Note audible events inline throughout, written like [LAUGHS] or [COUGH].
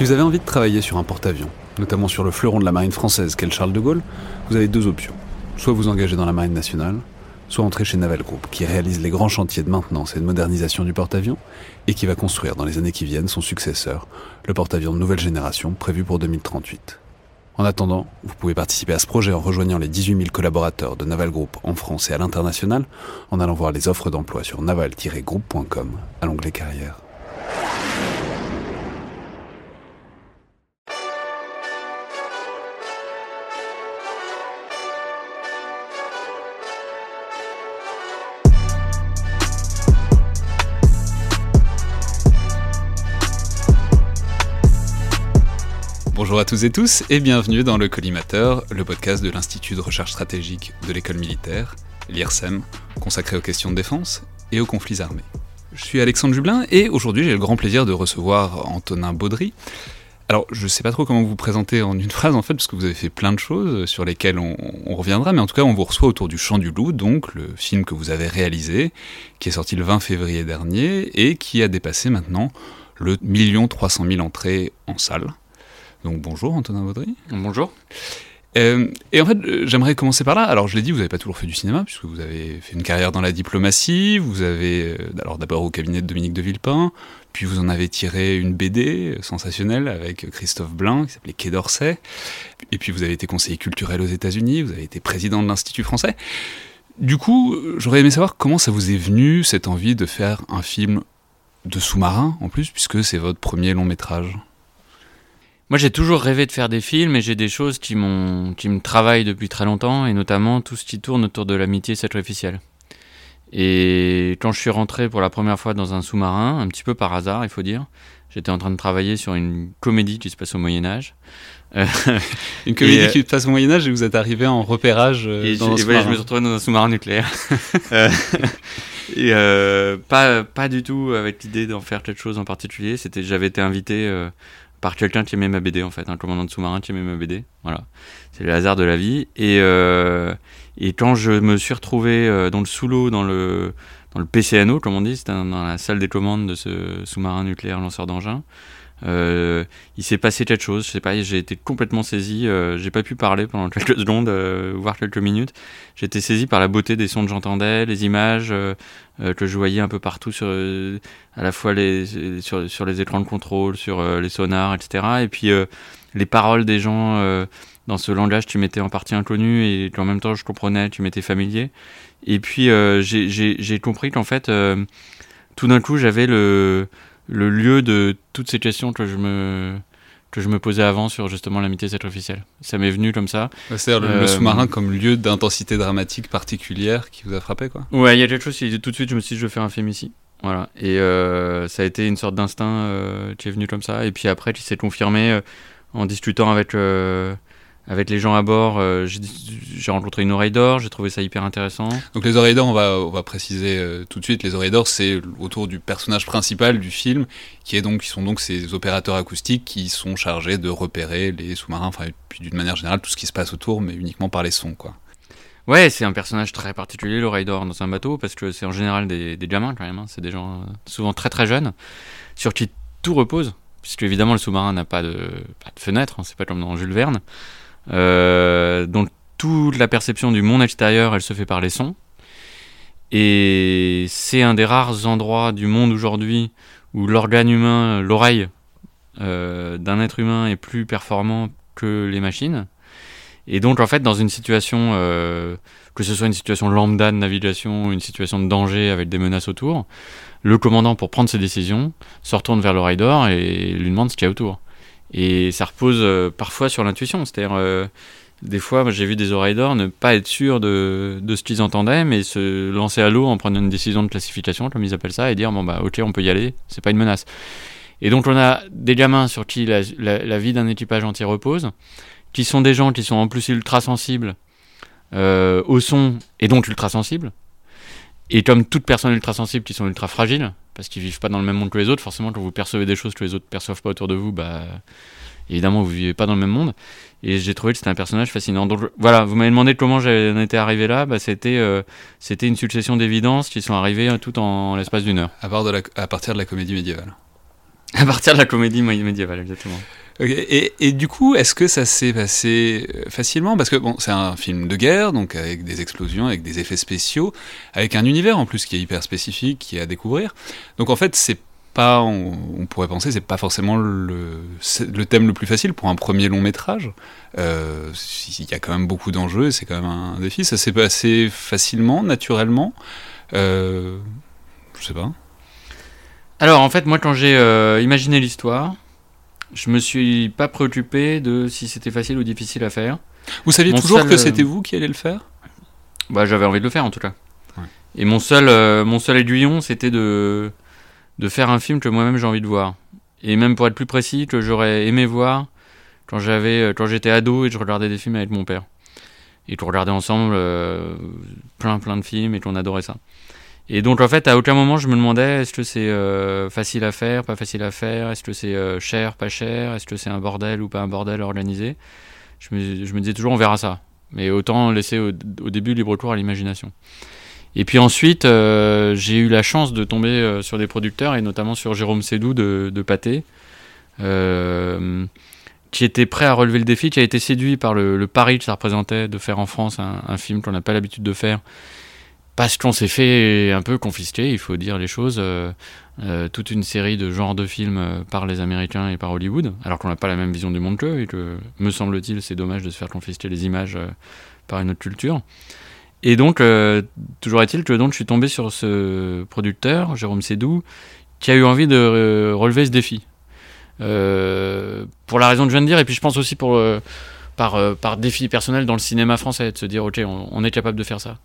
Si vous avez envie de travailler sur un porte-avions, notamment sur le fleuron de la marine française qu'est le Charles de Gaulle, vous avez deux options. Soit vous engagez dans la marine nationale, soit entrer chez Naval Group, qui réalise les grands chantiers de maintenance et de modernisation du porte-avions, et qui va construire dans les années qui viennent son successeur, le porte-avions de nouvelle génération prévu pour 2038. En attendant, vous pouvez participer à ce projet en rejoignant les 18 000 collaborateurs de Naval Group en France et à l'international, en allant voir les offres d'emploi sur naval-group.com à l'onglet carrière. Bonjour à tous et tous et bienvenue dans le Collimateur, le podcast de l'Institut de recherche stratégique de l'école militaire, l'IRSEM, consacré aux questions de défense et aux conflits armés. Je suis Alexandre Jublin et aujourd'hui j'ai le grand plaisir de recevoir Antonin Baudry. Alors je ne sais pas trop comment vous présenter en une [LAUGHS] phrase en fait, parce que vous avez fait plein de choses sur lesquelles on, reviendra, mais en tout cas on vous reçoit autour du Chant du Loup, donc le film que vous avez réalisé, qui est sorti le 20 février dernier et qui a dépassé maintenant le million 300 000 entrées en salle. Donc bonjour Antonin Baudry. Bonjour. Euh, et en fait, j'aimerais commencer par là. Alors, je l'ai dit, vous n'avez pas toujours fait du cinéma, puisque vous avez fait une carrière dans la diplomatie. Vous avez, euh, alors d'abord au cabinet de Dominique de Villepin, puis vous en avez tiré une BD sensationnelle avec Christophe Blain, qui s'appelait Quai d'Orsay. Et puis vous avez été conseiller culturel aux États-Unis, vous avez été président de l'Institut français. Du coup, j'aurais aimé savoir comment ça vous est venu cette envie de faire un film de sous-marin, en plus, puisque c'est votre premier long métrage. Moi, j'ai toujours rêvé de faire des films et j'ai des choses qui, m'ont, qui me travaillent depuis très longtemps et notamment tout ce qui tourne autour de l'amitié sacrificielle. Et quand je suis rentré pour la première fois dans un sous-marin, un petit peu par hasard, il faut dire, j'étais en train de travailler sur une comédie qui se passe au Moyen Âge. [LAUGHS] une comédie et, qui se passe au Moyen Âge et vous êtes arrivé en repérage et dans je, un voilà, je me suis retrouvé dans un sous-marin nucléaire. [LAUGHS] et euh, pas, pas du tout avec l'idée d'en faire quelque chose en particulier. C'était, j'avais été invité euh, par quelqu'un qui aimait ma BD en fait, un commandant de sous-marin qui aimait ma BD. Voilà, c'est le hasard de la vie. Et, euh, et quand je me suis retrouvé euh, dans le sous-l'eau, dans le, dans le PCNO, comme on dit, c'était dans la salle des commandes de ce sous-marin nucléaire lanceur d'engins, euh, il s'est passé quelque chose. Je sais pas, j'ai été complètement saisi. Euh, j'ai pas pu parler pendant [LAUGHS] quelques secondes, euh, voire quelques minutes. J'ai été saisi par la beauté des sons que j'entendais, les images euh, que je voyais un peu partout sur, à la fois sur, les écrans de contrôle, sur les sonars, etc. Et puis les paroles des gens dans ce langage qui m'était en partie inconnu et qu'en même temps je comprenais, qui m'était familier. Et puis j'ai compris qu'en fait, tout d'un coup, j'avais le le lieu de toutes ces questions que je me que je me posais avant sur justement l'amitié sacrificielle. Ça m'est venu comme ça. C'est-à-dire le, euh, le sous-marin comme lieu d'intensité dramatique particulière qui vous a frappé, quoi Ouais, il y a quelque chose qui tout de suite je me suis dit je veux faire un film ici. Voilà. Et euh, ça a été une sorte d'instinct euh, qui est venu comme ça. Et puis après, qui s'est confirmé euh, en discutant avec avec les gens à bord, euh, j'ai rencontré une oreille d'or, j'ai trouvé ça hyper intéressant. Donc les oreilles d'or, on va, on va préciser euh, tout de suite, les oreilles d'or, c'est autour du personnage principal du film, qui, est donc, qui sont donc ces opérateurs acoustiques qui sont chargés de repérer les sous-marins, enfin, puis d'une manière générale, tout ce qui se passe autour, mais uniquement par les sons, quoi. Ouais, c'est un personnage très particulier, l'oreille d'or, dans un bateau, parce que c'est en général des, des gamins, quand même, hein. c'est des gens euh, souvent très très jeunes, sur qui tout repose, puisque évidemment le sous-marin n'a pas de, pas de fenêtre, hein, c'est pas comme dans Jules Verne. Euh, donc toute la perception du monde extérieur, elle se fait par les sons. Et c'est un des rares endroits du monde aujourd'hui où l'organe humain, l'oreille euh, d'un être humain est plus performant que les machines. Et donc en fait dans une situation, euh, que ce soit une situation lambda de navigation une situation de danger avec des menaces autour, le commandant pour prendre ses décisions se retourne vers l'oreille d'or et lui demande ce qu'il y a autour. Et ça repose euh, parfois sur l'intuition. C'est-à-dire, euh, des fois, j'ai vu des oreilles d'or ne pas être sûrs de, ce qu'ils entendaient, mais se lancer à l'eau en prenant une décision de classification, comme ils appellent ça, et dire bon bah ok, on peut y aller, c'est pas une menace. Et donc on a des gamins sur qui la vie d'un équipage entier repose, qui sont des gens qui sont en plus ultra sensibles euh, au son et donc ultra sensibles. Et comme toute personne ultra sensible qui sont ultra fragiles, parce qu'ils vivent pas dans le même monde que les autres, forcément quand vous percevez des choses que les autres perçoivent pas autour de vous, bah évidemment vous vivez pas dans le même monde. Et j'ai trouvé que c'était un personnage fascinant. Donc voilà, vous m'avez demandé comment j'en étais arrivé là, bah, c'était euh, c'était une succession d'évidences qui sont arrivées tout en, l'espace d'une heure. À, part de la, à partir de la comédie médiévale. À partir de la comédie médiévale, exactement. Et, du coup, est-ce que ça s'est passé euh, facilement? Parce que bon, c'est un film de guerre, donc avec des explosions, avec des effets spéciaux, avec un univers en plus qui est hyper spécifique, qui est à découvrir. Donc en fait, c'est pas, on, pourrait penser, c'est pas forcément le, le, thème le plus facile pour un premier long métrage. Euh, il y a quand même beaucoup d'enjeux, c'est quand même un défi. Ça s'est passé facilement, naturellement? Euh, je sais pas. Alors en fait, moi quand j'ai euh, imaginé l'histoire, je me suis pas préoccupé de si c'était facile ou difficile à faire. Vous saviez toujours que c'était vous qui alliez le faire? Bah j'avais envie de le faire en tout cas. Et mon seul, euh, mon seul aiguillon, c'était de, de faire un film que moi-même j'ai envie de voir. Et même pour être plus précis, que j'aurais aimé voir quand j'avais, euh, quand j'étais ado et je regardais des films avec mon père. Et qu'on regardait ensemble euh, plein plein de films et qu'on adorait ça. Et donc en fait, à aucun moment je me demandais est-ce que c'est euh, facile à faire, pas facile à faire, est-ce que c'est euh, cher, pas cher, est-ce que c'est un bordel ou pas un bordel organisé. Je me, disais toujours on verra ça. Mais autant laisser au, début libre cours à l'imagination. Et puis ensuite, euh, j'ai eu la chance de tomber sur des producteurs, et notamment sur Jérôme Sédou de, de Pâté, qui était prêt à relever le défi, qui a été séduit par le, pari que ça représentait de faire en France un film qu'on n'a pas l'habitude de faire, parce qu'on s'est fait un peu confisquer, il faut dire les choses, euh, euh, toute une série de genres de films euh, par les Américains et par Hollywood, alors qu'on n'a pas la même vision du monde qu'eux, et que, me semble-t-il, c'est dommage de se faire confisquer les images par une autre culture. Et donc, toujours est-il que donc, je suis tombé sur ce producteur, Jérôme Sédou, qui a eu envie de relever ce défi. pour la raison que je viens de dire, et puis je pense aussi pour, par, par défi personnel dans le cinéma français, de se dire, ok, on est capable de faire ça.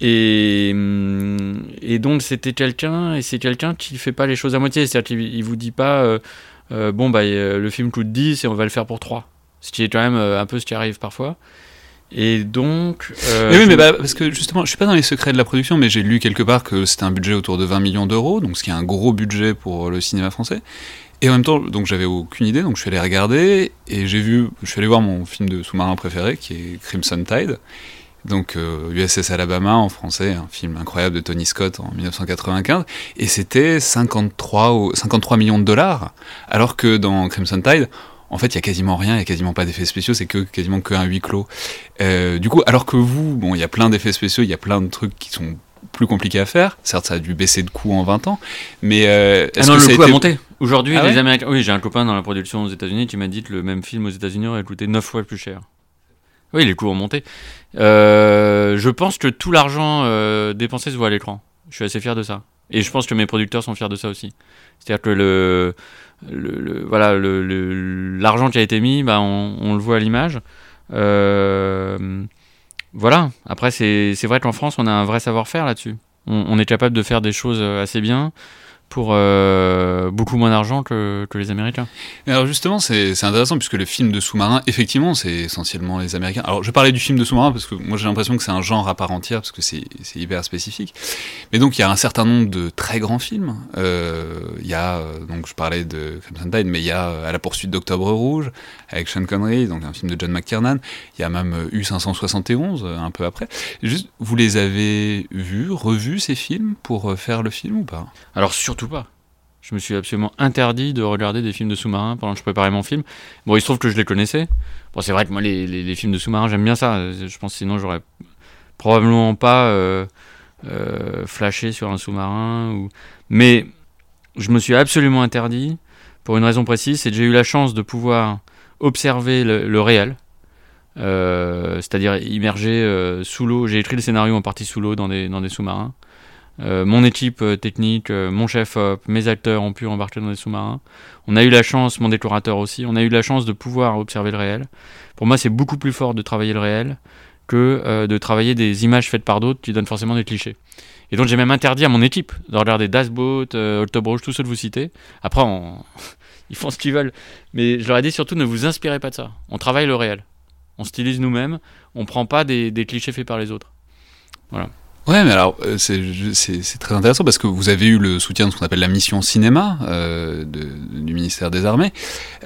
Et, hum, et donc c'était quelqu'un, et c'est quelqu'un qui fait pas les choses à moitié, c'est-à-dire qu'il vous dit pas, euh, euh, bon bah le film coûte 10 et on va le faire pour 3. Ce qui est quand même euh, un peu ce qui arrive parfois. Et donc. mais oui, mais bah, parce que justement, je suis pas dans les secrets de la production, mais j'ai lu quelque part que c'était un budget autour de 20 millions d'euros, donc ce qui est un gros budget pour le cinéma français. Et en même temps, donc j'avais aucune idée, donc je suis allé regarder et j'ai vu, je suis allé voir mon film de sous-marin préféré qui est Crimson Tide donc USS euh, Alabama en français, un film incroyable de Tony Scott en 1995, et c'était 53, 53 millions de dollars, alors que dans Crimson Tide, en fait, il y a quasiment rien, il y a quasiment pas d'effets spéciaux, c'est que quasiment que un huis clos. Euh, du coup, alors que vous, bon, il y a plein d'effets spéciaux, il y a plein de trucs qui sont plus compliqués à faire. Certes, ça a dû baisser de coût en 20 ans, mais euh, ah non, le coût a monté. Aujourd'hui, ah les Américains. Oui, j'ai un copain dans la production aux États-Unis qui m'a dit que le même film aux États-Unis aurait coûté 9 fois plus cher. Oui, les coûts ont monté. Euh, je pense que tout l'argent euh, dépensé se voit à l'écran. Je suis assez fier de ça. Et je pense que mes producteurs sont fiers de ça aussi. C'est-à-dire que le, voilà, l'argent qui a été mis, bah, on, le voit à l'image. Euh, voilà. Après, c'est vrai qu'en France, on a un vrai savoir-faire là-dessus. on, est capable de faire des choses assez bien pour euh, beaucoup moins d'argent que, que, les Américains. alors justement, c'est intéressant puisque le film de sous-marin, effectivement, c'est essentiellement les Américains. Alors je parlais du film de sous-marin parce que moi j'ai l'impression que c'est un genre à part entière parce que c'est hyper spécifique. Mais donc il y a un certain nombre de très grands films. Euh, il y a, euh, donc je parlais de Crimson Tide, mais il y a À la poursuite d'Octobre Rouge avec Sean Connery, donc un film de John McTiernan. Il y a même U571 un peu après. Juste, vous les avez vus, revus ces films pour faire le film ou pas? Alors surtout pas. Je me suis absolument interdit de regarder des films de sous-marins pendant que je préparais mon film. Bon, il se trouve que je les connaissais. Bon, c'est vrai que moi, les, films de sous-marins, j'aime bien ça. Je pense que sinon, j'aurais probablement pas euh, euh, flashé sur un sous-marin. Ou... Mais je me suis absolument interdit pour une raison précise c'est que j'ai eu la chance de pouvoir observer le, réel. Euh, c'est-à-dire immerger sous l'eau. J'ai écrit le scénario en partie sous l'eau dans des sous-marins. Euh, mon équipe euh, technique, euh, mon chef mes acteurs ont pu embarquer dans des sous-marins. On a eu la chance, mon décorateur aussi, on a eu la chance de pouvoir observer le réel. Pour moi, c'est beaucoup plus fort de travailler le réel que de travailler des images faites par d'autres qui donnent forcément des clichés. Et donc j'ai même interdit à mon équipe de regarder Das Boat, euh, Rouge, tous ceux que vous citez. Après, [LAUGHS] ils font ce qu'ils veulent. Mais je leur ai dit surtout ne vous inspirez pas de ça. On travaille le réel. On stylise nous-mêmes. On prend pas des clichés faits par les autres. Voilà. Ouais, mais alors euh, c'est très intéressant parce que vous avez eu le soutien de ce qu'on appelle la mission cinéma euh, de, du ministère des Armées,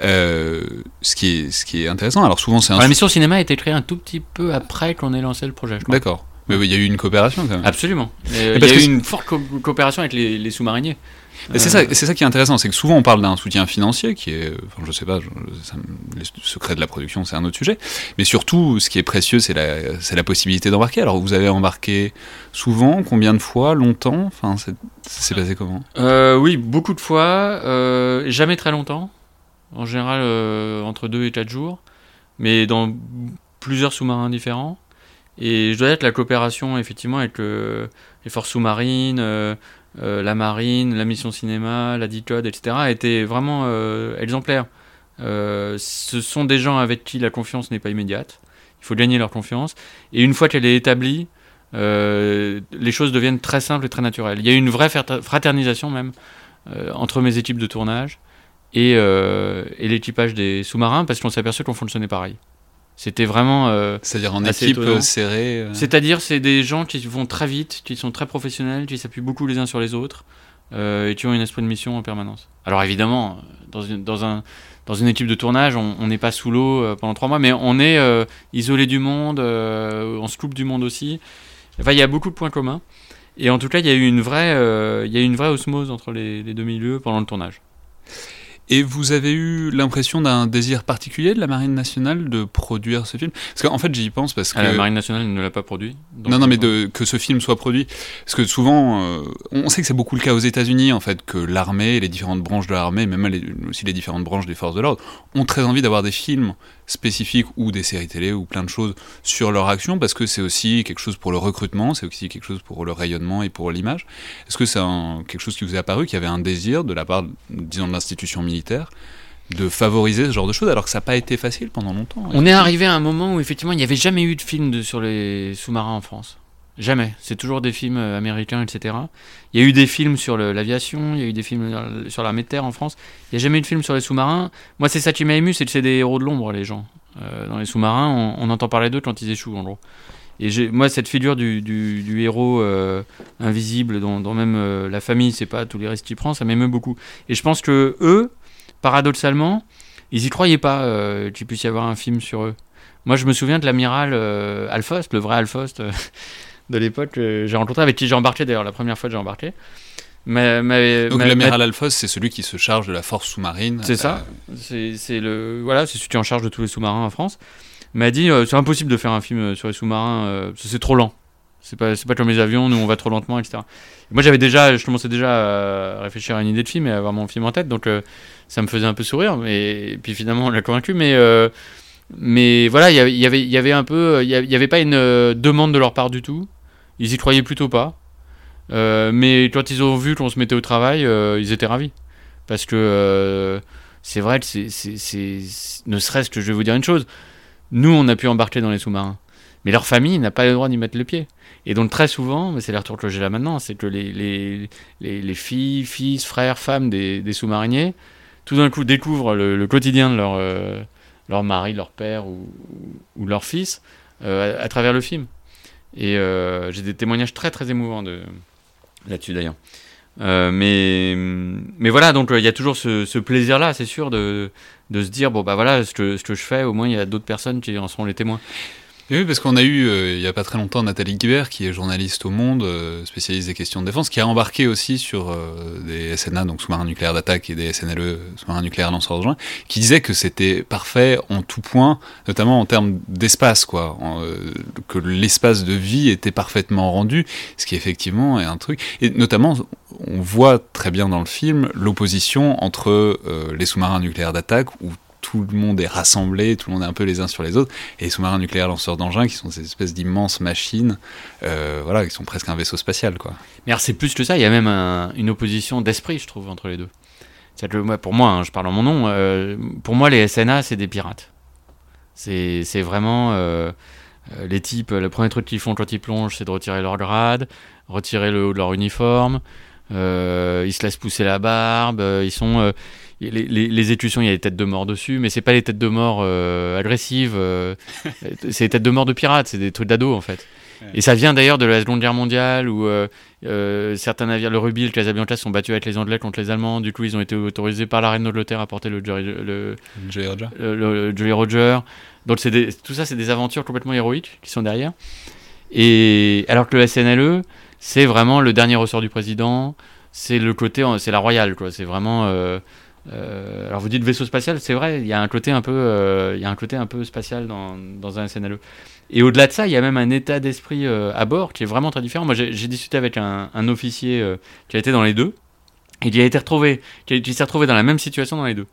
euh, ce, qui est, ce qui est intéressant. Alors souvent c'est un... la mission cinéma a été créée un tout petit peu après qu'on ait lancé le projet. D'accord. Mais il y a eu une coopération quand même. Absolument. Euh, il y a eu une forte coopération avec les, sous-mariniers. C'est ça, ça, qui est intéressant, c'est que souvent on parle d'un soutien financier qui est, enfin, je sais pas, le secret de la production c'est un autre sujet, mais surtout ce qui est précieux c'est la, possibilité d'embarquer. Alors vous avez embarqué souvent, combien de fois, longtemps? Enfin, c'est passé comment? Euh, Oui, beaucoup de fois, euh, jamais très longtemps, en général entre 2 et 4 jours, mais dans plusieurs sous-marins différents. Et je dois dire que la coopération, effectivement, avec les forces sous-marines, euh, euh, la marine, la mission cinéma, la DICODE, etc., été vraiment euh, exemplaire. ce sont des gens avec qui la confiance n'est pas immédiate. Il faut gagner leur confiance. Et une fois qu'elle est établie, les choses deviennent très simples et très naturelles. Il y a une vraie fraternisation même entre mes équipes de tournage et, et l'équipage des sous-marins parce qu'on s'est aperçu qu'on fonctionnait pareil. C'était vraiment. Euh, C'est-à-dire en équipe euh, serrée euh. C'est-à-dire, c'est des gens qui vont très vite, qui sont très professionnels, qui s'appuient beaucoup les uns sur les autres et qui ont une esprit de mission en permanence. Alors évidemment, dans une, dans un, dans une équipe de tournage, on n'est pas sous l'eau pendant trois mois, mais on est isolé du monde, on se coupe du monde aussi. Enfin, il y a beaucoup de points communs. Et en tout cas, il y a eu une vraie, il y a eu une vraie osmose entre les, les deux milieux pendant le tournage. Et vous avez eu l'impression d'un désir particulier de la Marine nationale de produire ce film? Parce qu'en fait, j'y pense parce ah, que. la Marine nationale ne l'a pas produit Non, non, mais de, que ce film soit produit. Parce que souvent, euh, on sait que c'est beaucoup le cas aux États-Unis, en fait, que l'armée, les différentes branches de l'armée, même aussi les différentes branches des forces de l'ordre, ont très envie d'avoir des films spécifiques ou des séries télé ou plein de choses sur leur action parce que c'est aussi quelque chose pour le recrutement, c'est aussi quelque chose pour le rayonnement et pour l'image. Est-ce que c'est quelque chose qui vous est apparu, qu'il y avait un désir de la part, disons, de l'institution militaire de favoriser ce genre de choses alors que ça n'a pas été facile pendant longtemps? On est arrivé à un moment où effectivement il n'y avait jamais eu de film sur les sous-marins en France. Jamais. C'est toujours des films euh, américains, etc. Il y a eu des films sur l'aviation, il y a eu des films euh, sur l'armée de terre en France. Il n'y a jamais eu de film sur les sous-marins. Moi, c'est ça qui m'a ému, c'est que c'est des héros de l'ombre, les gens. Euh, dans les sous-marins, on, entend parler d'eux quand ils échouent, en gros. Et moi, cette figure du, du, héros invisible, dont, même la famille, c'est pas tous les risques qu'il prend, ça m'émeut beaucoup. Et je pense que eux, paradoxalement, ils y croyaient pas qu'il puisse y avoir un film sur eux. Moi, je me souviens de l'amiral Alphost, le vrai Alphost de l'époque que j'ai rencontré, avec qui j'ai embarqué d'ailleurs, la première fois que j'ai embarqué. Mais, mais, Donc l'amiral Alphos, c'est celui qui se charge de la force sous-marine. C'est ça. Euh, c'est le voilà, c'est celui qui est en charge de tous les sous-marins en France. M'a dit euh, c'est impossible de faire un film sur les sous-marins, euh, c'est trop lent. C'est pas c'est pas comme les avions, nous on va trop lentement, etc. moi j'avais déjà, je commençais déjà à réfléchir à une idée de film et à avoir mon film en tête, donc ça me faisait un peu sourire. Mais et puis finalement on l'a convaincu, mais mais voilà, il y avait il y avait un peu, il y avait pas une demande de leur part du tout. Ils y croyaient plutôt pas. Euh, mais quand ils ont vu qu'on se mettait au travail, euh, ils étaient ravis. Parce que euh, c'est vrai que c'est, ne serait-ce que je vais vous dire une chose. Nous, on a pu embarquer dans les sous-marins. Mais leur famille n'a pas le droit d'y mettre le pied. Et donc très souvent, mais c'est les retours que j'ai là maintenant, c'est que les, les, les, filles, fils, frères, femmes des, des sous-mariniers, tout d'un coup découvrent le, quotidien de leur, leur mari, leur père ou, ou leur fils à, travers le film. Et euh, j'ai des témoignages très très émouvants de... là-dessus d'ailleurs. Euh, mais, mais voilà, donc il y a toujours ce, ce plaisir-là, c'est sûr, de, de, se dire bon, bah voilà, ce que, ce que je fais, au moins il y a d'autres personnes qui en seront les témoins oui, parce qu'on a eu, euh, il n'y a pas très longtemps, Nathalie Guibert, qui est journaliste au Monde, euh, spécialiste des questions de défense, qui a embarqué aussi sur euh, des SNA, donc sous-marins nucléaires d'attaque, et des SNLE, sous-marins nucléaires lanceurs de joint, qui disait que c'était parfait en tout point, notamment en termes d'espace, quoi, que l'espace de vie était parfaitement rendu, ce qui effectivement est un truc. Et notamment, on voit très bien dans le film l'opposition entre les sous-marins nucléaires d'attaque, où tout le monde est rassemblé, tout le monde est un peu les uns sur les autres, et les sous-marins nucléaires lanceurs d'engins qui sont ces espèces d'immenses machines, euh, voilà, qui sont presque un vaisseau spatial, quoi. Mais alors c'est plus que ça, il y a même une opposition d'esprit, je trouve, entre les deux. Que, pour moi, hein, je parle en mon nom, euh, pour moi les SNA c'est des pirates. C'est vraiment euh, les types, le premier truc qu'ils font quand ils plongent, c'est de retirer leur grade, retirer le haut de leur uniforme, ils se laissent pousser la barbe, ils sont les, les, les, étudiants, il y a des têtes de mort dessus, mais c'est pas les têtes de mort euh, agressives, euh, c'est les têtes de mort de pirates, c'est des trucs d'ado en fait. Et ça vient d'ailleurs de la Seconde Guerre mondiale où euh, certains navires, le Ruby, le Casablanca, sont battus avec les Anglais contre les Allemands. Du coup, ils ont été autorisés par la reine d'Angleterre à porter le Jolly le, le, Roger. Donc, des, tout ça, c'est des aventures complètement héroïques qui sont derrière. Et alors que le SNLE, c'est vraiment le dernier ressort du président, c'est le côté, c'est la royale, quoi. C'est vraiment. Euh, euh, alors vous dites vaisseau spatial, c'est vrai, il y a un côté un peu, euh, il y a un côté un peu spatial dans, dans un SNLE. Et au-delà de ça, il y a même un état d'esprit à bord qui est vraiment très différent. Moi, j'ai discuté avec un, officier qui a été dans les deux, et qui retrouvé, qui s'est retrouvé dans la même situation dans les deux.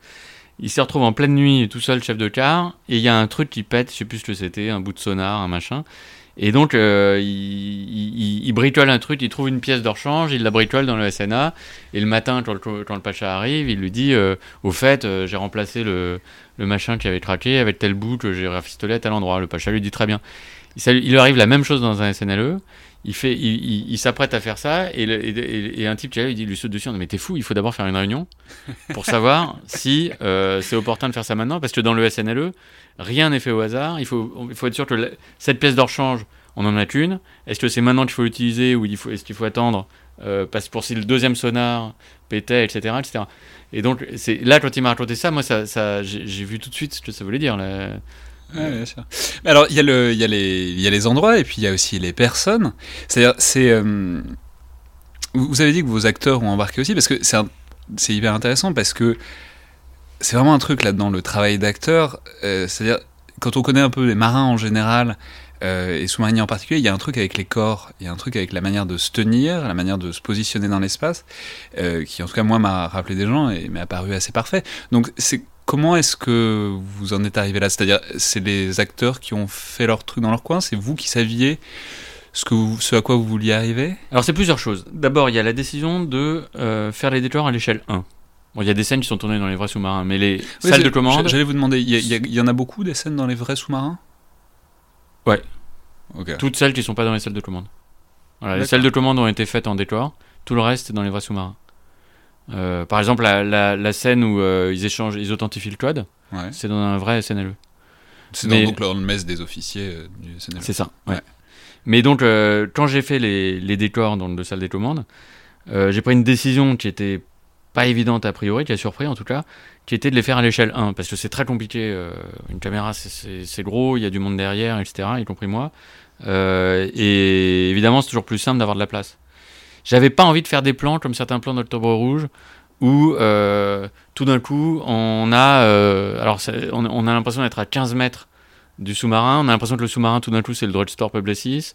Il s'est retrouvé en pleine nuit tout seul, chef de car, et il y a un truc qui pète, je sais plus ce que c'était, un bout de sonar, un machin. Et donc, euh, il, bricole un truc, il trouve une pièce de rechange, il la bricole dans le SNA. Et le matin, quand le, Pacha arrive, il lui dit euh, Au fait, euh, j'ai remplacé le, machin qui avait craqué avec tel bout que j'ai rafistolé à tel endroit. Le Pacha lui dit Très bien. Il, il lui arrive la même chose dans un SNLE. Il, il, s'apprête à faire ça. Et, un type qui il dit, lui saute dessus Mais t'es fou, il faut d'abord faire une réunion pour savoir [LAUGHS] si c'est opportun de faire ça maintenant. Parce que dans le SNLE, Rien n'est fait au hasard. Il faut, il faut être sûr que cette pièce de rechange, on en a qu'une. Est-ce que c'est maintenant qu'il faut l'utiliser ou est-ce qu'il faut attendre euh, parce pour si le deuxième sonar pétait, etc., etc. Et donc, c'est là quand il m'a raconté ça, moi, ça, j'ai, vu tout de suite ce que ça voulait dire. Là. bien sûr. Alors, il y, a y les, y a les endroits et puis il y a aussi les personnes. C'est-à-dire, c'est. Euh, vous avez dit que vos acteurs ont embarqué aussi parce que c'est, c'est hyper intéressant parce que c'est vraiment un truc là-dedans, le travail d'acteur. Euh, c'est-à-dire, quand on connaît un peu les marins en général, euh, et sous-mariniers en particulier, il y a un truc avec les corps, il y a un truc avec la manière de se tenir, la manière de se positionner dans l'espace, euh, qui en tout cas moi m'a rappelé des gens et m'est apparu assez parfait. Donc c'est comment est-ce que vous en êtes arrivé là? C'est-à-dire c'est les acteurs qui ont fait leur truc dans leur coin, c'est vous qui saviez ce, que ce à quoi vous vouliez arriver? Alors c'est plusieurs choses. D'abord il y a la décision de faire les décors à l'échelle 1 il y a des scènes qui sont tournées dans les vrais sous-marins, mais les salles de commande. J'allais vous demander, il y, en a beaucoup des scènes dans les vrais sous-marins? Ouais. Toutes celles qui ne sont pas dans les salles de commande. les salles de commande ont été faites en décor, tout le reste est dans les vrais sous-marins. Euh, par exemple, la, scène où euh, ils échangent, ils authentifient le code, c'est dans un vrai SNLE. C'est dans donc, le mess des officiers euh, du SNLE. C'est ça, ouais. Mais donc, quand j'ai fait les, les, décors dans le salle des commandes, j'ai pris une décision qui était pas évidente a priori, qui a surpris en tout cas, qui était de les faire à l'échelle 1, parce que c'est très compliqué. Euh, une caméra, c'est gros, il y a du monde derrière, etc., y compris moi. Euh, et évidemment, c'est toujours plus simple d'avoir de la place. J'avais pas envie de faire des plans comme certains plans d'Octobre Rouge, où euh, tout d'un coup, on a, alors on, on, a l'impression d'être à 15 mètres du sous-marin, on a l'impression que le sous-marin, tout d'un coup, c'est le Drugstore Publicis,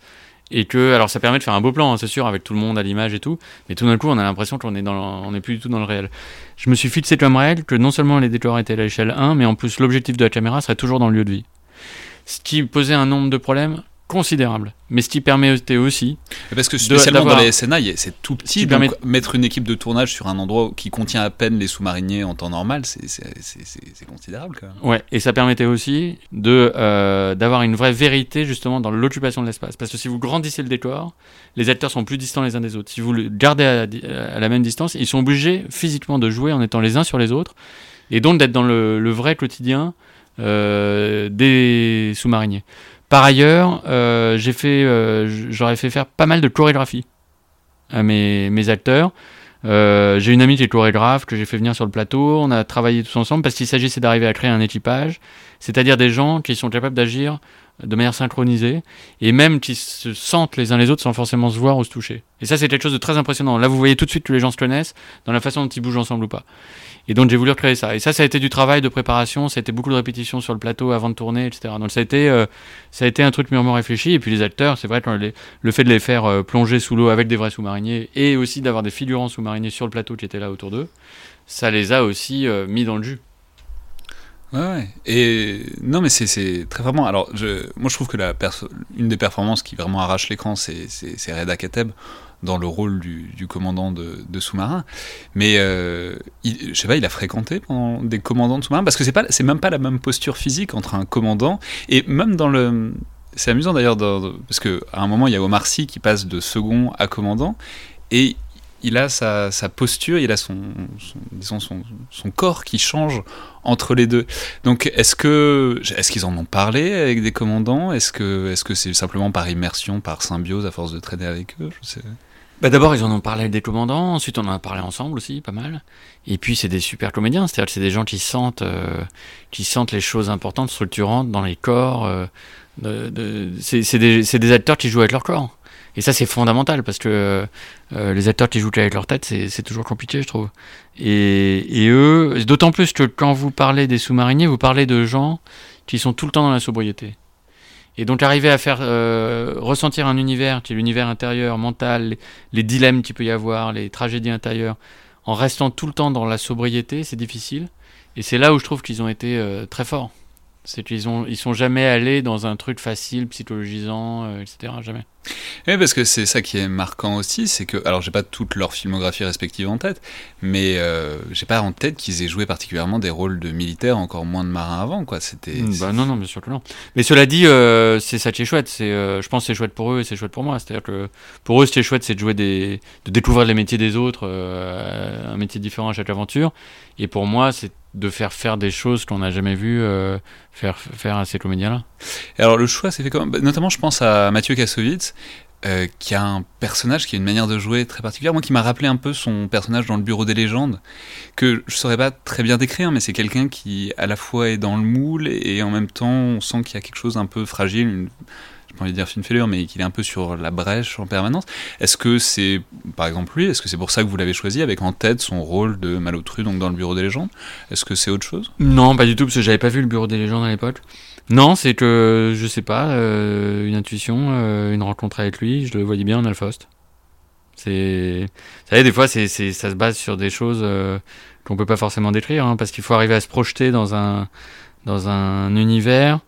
et que alors ça permet de faire un beau plan hein, c'est sûr avec tout le monde à l'image et tout mais tout d'un coup on a l'impression qu'on est dans on est plus du tout dans le réel. Je me suis fixé comme règle que non seulement les décors étaient à l'échelle 1 mais en plus l'objectif de la caméra serait toujours dans le lieu de vie. Ce qui posait un nombre de problèmes considérable. Mais ce qui permettait aussi. Parce que spécialement dans les SNA, c'est tout petit. Donc mettre une équipe de tournage sur un endroit qui contient à peine les sous-mariniers en temps normal, c'est considérable quand même. Ouais, et ça permettait aussi euh, d'avoir une vraie vérité justement dans l'occupation de l'espace. Parce que si vous grandissez le décor, les acteurs sont plus distants les uns des autres. Si vous le gardez à, la même distance, ils sont obligés physiquement de jouer en étant les uns sur les autres et donc d'être dans le, vrai quotidien euh, des sous-mariniers. Par ailleurs, euh, j'ai fait, euh, j'aurais fait faire pas mal de chorégraphie à mes, acteurs. Euh, j'ai une amie qui est chorégraphe que j'ai fait venir sur le plateau. On a travaillé tous ensemble parce qu'il s'agissait d'arriver à créer un équipage, c'est-à-dire des gens qui sont capables d'agir de manière synchronisée et même qui se sentent les uns les autres sans forcément se voir ou se toucher. Et ça, c'est quelque chose de très impressionnant. Là, vous voyez tout de suite que les gens se connaissent dans la façon dont ils bougent ensemble ou pas. Et donc j'ai voulu recréer ça. Et ça, ça a été du travail de préparation, ça a été beaucoup de répétitions sur le plateau avant de tourner, etc. Donc ça a été, euh, ça a été un truc mûrement réfléchi. Et puis les acteurs, c'est vrai que le fait de les faire euh, plonger sous l'eau avec des vrais sous-mariniers et aussi d'avoir des figurants sous-mariniers sur le plateau qui étaient là autour d'eux, ça les a aussi euh, mis dans le jus. Ouais, ouais. Et non, mais c'est très vraiment. Alors, je, moi, je trouve que la une des performances qui vraiment arrache l'écran, c'est Reda Kateb dans le rôle du, commandant de, sous-marin. Mais euh, je sais pas, il a fréquenté pendant des commandants de sous-marin? Parce que c'est pas, c'est même pas la même posture physique entre un commandant et même dans le. C'est amusant d'ailleurs parce que à un moment il y a Omar Sy qui passe de second à commandant et il a sa, posture, il a son, son, son, corps qui change entre les deux. Donc, est-ce que est-ce qu'ils en ont parlé avec des commandants? Est-ce que est-ce que c'est simplement par immersion, par symbiose, à force de traîner avec eux? Je sais. bah D'abord, ils en ont parlé avec des commandants, ensuite on en a parlé ensemble aussi, pas mal. Et puis c'est des super comédiens, c'est-à-dire que c'est des gens qui sentent, euh, qui sentent les choses importantes, structurantes dans les corps. Euh, c'est des, acteurs qui jouent avec leur corps. Et ça, c'est fondamental parce que euh, les acteurs qui jouent avec leur tête, c'est toujours compliqué, je trouve. Et, eux, d'autant plus que quand vous parlez des sous-mariniers, vous parlez de gens qui sont tout le temps dans la sobriété. Et donc arriver à faire euh, ressentir un univers qui est l'univers intérieur, mental, les, dilemmes qu'il peut y avoir, les tragédies intérieures, en restant tout le temps dans la sobriété, c'est difficile. Et c'est là où je trouve qu'ils ont été euh, très forts. C'est qu'ils ont, ils sont jamais allés dans un truc facile, psychologisant, euh, etc. Jamais. Oui, parce que c'est ça qui est marquant aussi, c'est que, alors j'ai pas toute leur filmographie respective en tête, mais euh, j'ai pas en tête qu'ils aient joué particulièrement des rôles de militaires, encore moins de marins avant, quoi. C'était. Mm, bah non, non, bien sûr que non. Mais cela dit, euh, c'est ça qui est chouette. C'est, euh, je pense, que c'est chouette pour eux et c'est chouette pour moi. C'est-à-dire que pour eux, ce qui est chouette, c'est de jouer des, de découvrir les métiers des autres, un métier différent à chaque aventure. Et pour moi, c'est de faire faire des choses qu'on n'a jamais vues faire faire à ces comédiens-là? Alors le choix, c'est fait comment bah, Notamment, je pense à Mathieu Kassovitz, euh, qui a un personnage qui a une manière de jouer très particulière. Moi, qui m'a rappelé un peu son personnage dans le Bureau des légendes, que je saurais pas très bien décrire, mais c'est quelqu'un qui à la fois est dans le moule et en même temps on sent qu'il y a quelque chose un peu fragile, pas envie de dire fine fêlure, mais qu'il est un peu sur la brèche en permanence. Est-ce que c'est, par exemple lui, est-ce que c'est pour ça que vous l'avez choisi, avec en tête son rôle de Malotru, donc dans le Bureau des légendes? Est-ce que c'est autre chose? Non, pas du tout, parce que j'avais pas vu le Bureau des légendes à l'époque. Non, c'est que, je sais pas, euh, une intuition, euh, une rencontre avec lui, je le voyais bien en Alphost. C'est, vous savez, des fois, c'est, ça se base sur des choses euh, qu'on peut pas forcément décrire, hein, parce qu'il faut arriver à se projeter dans un, dans un univers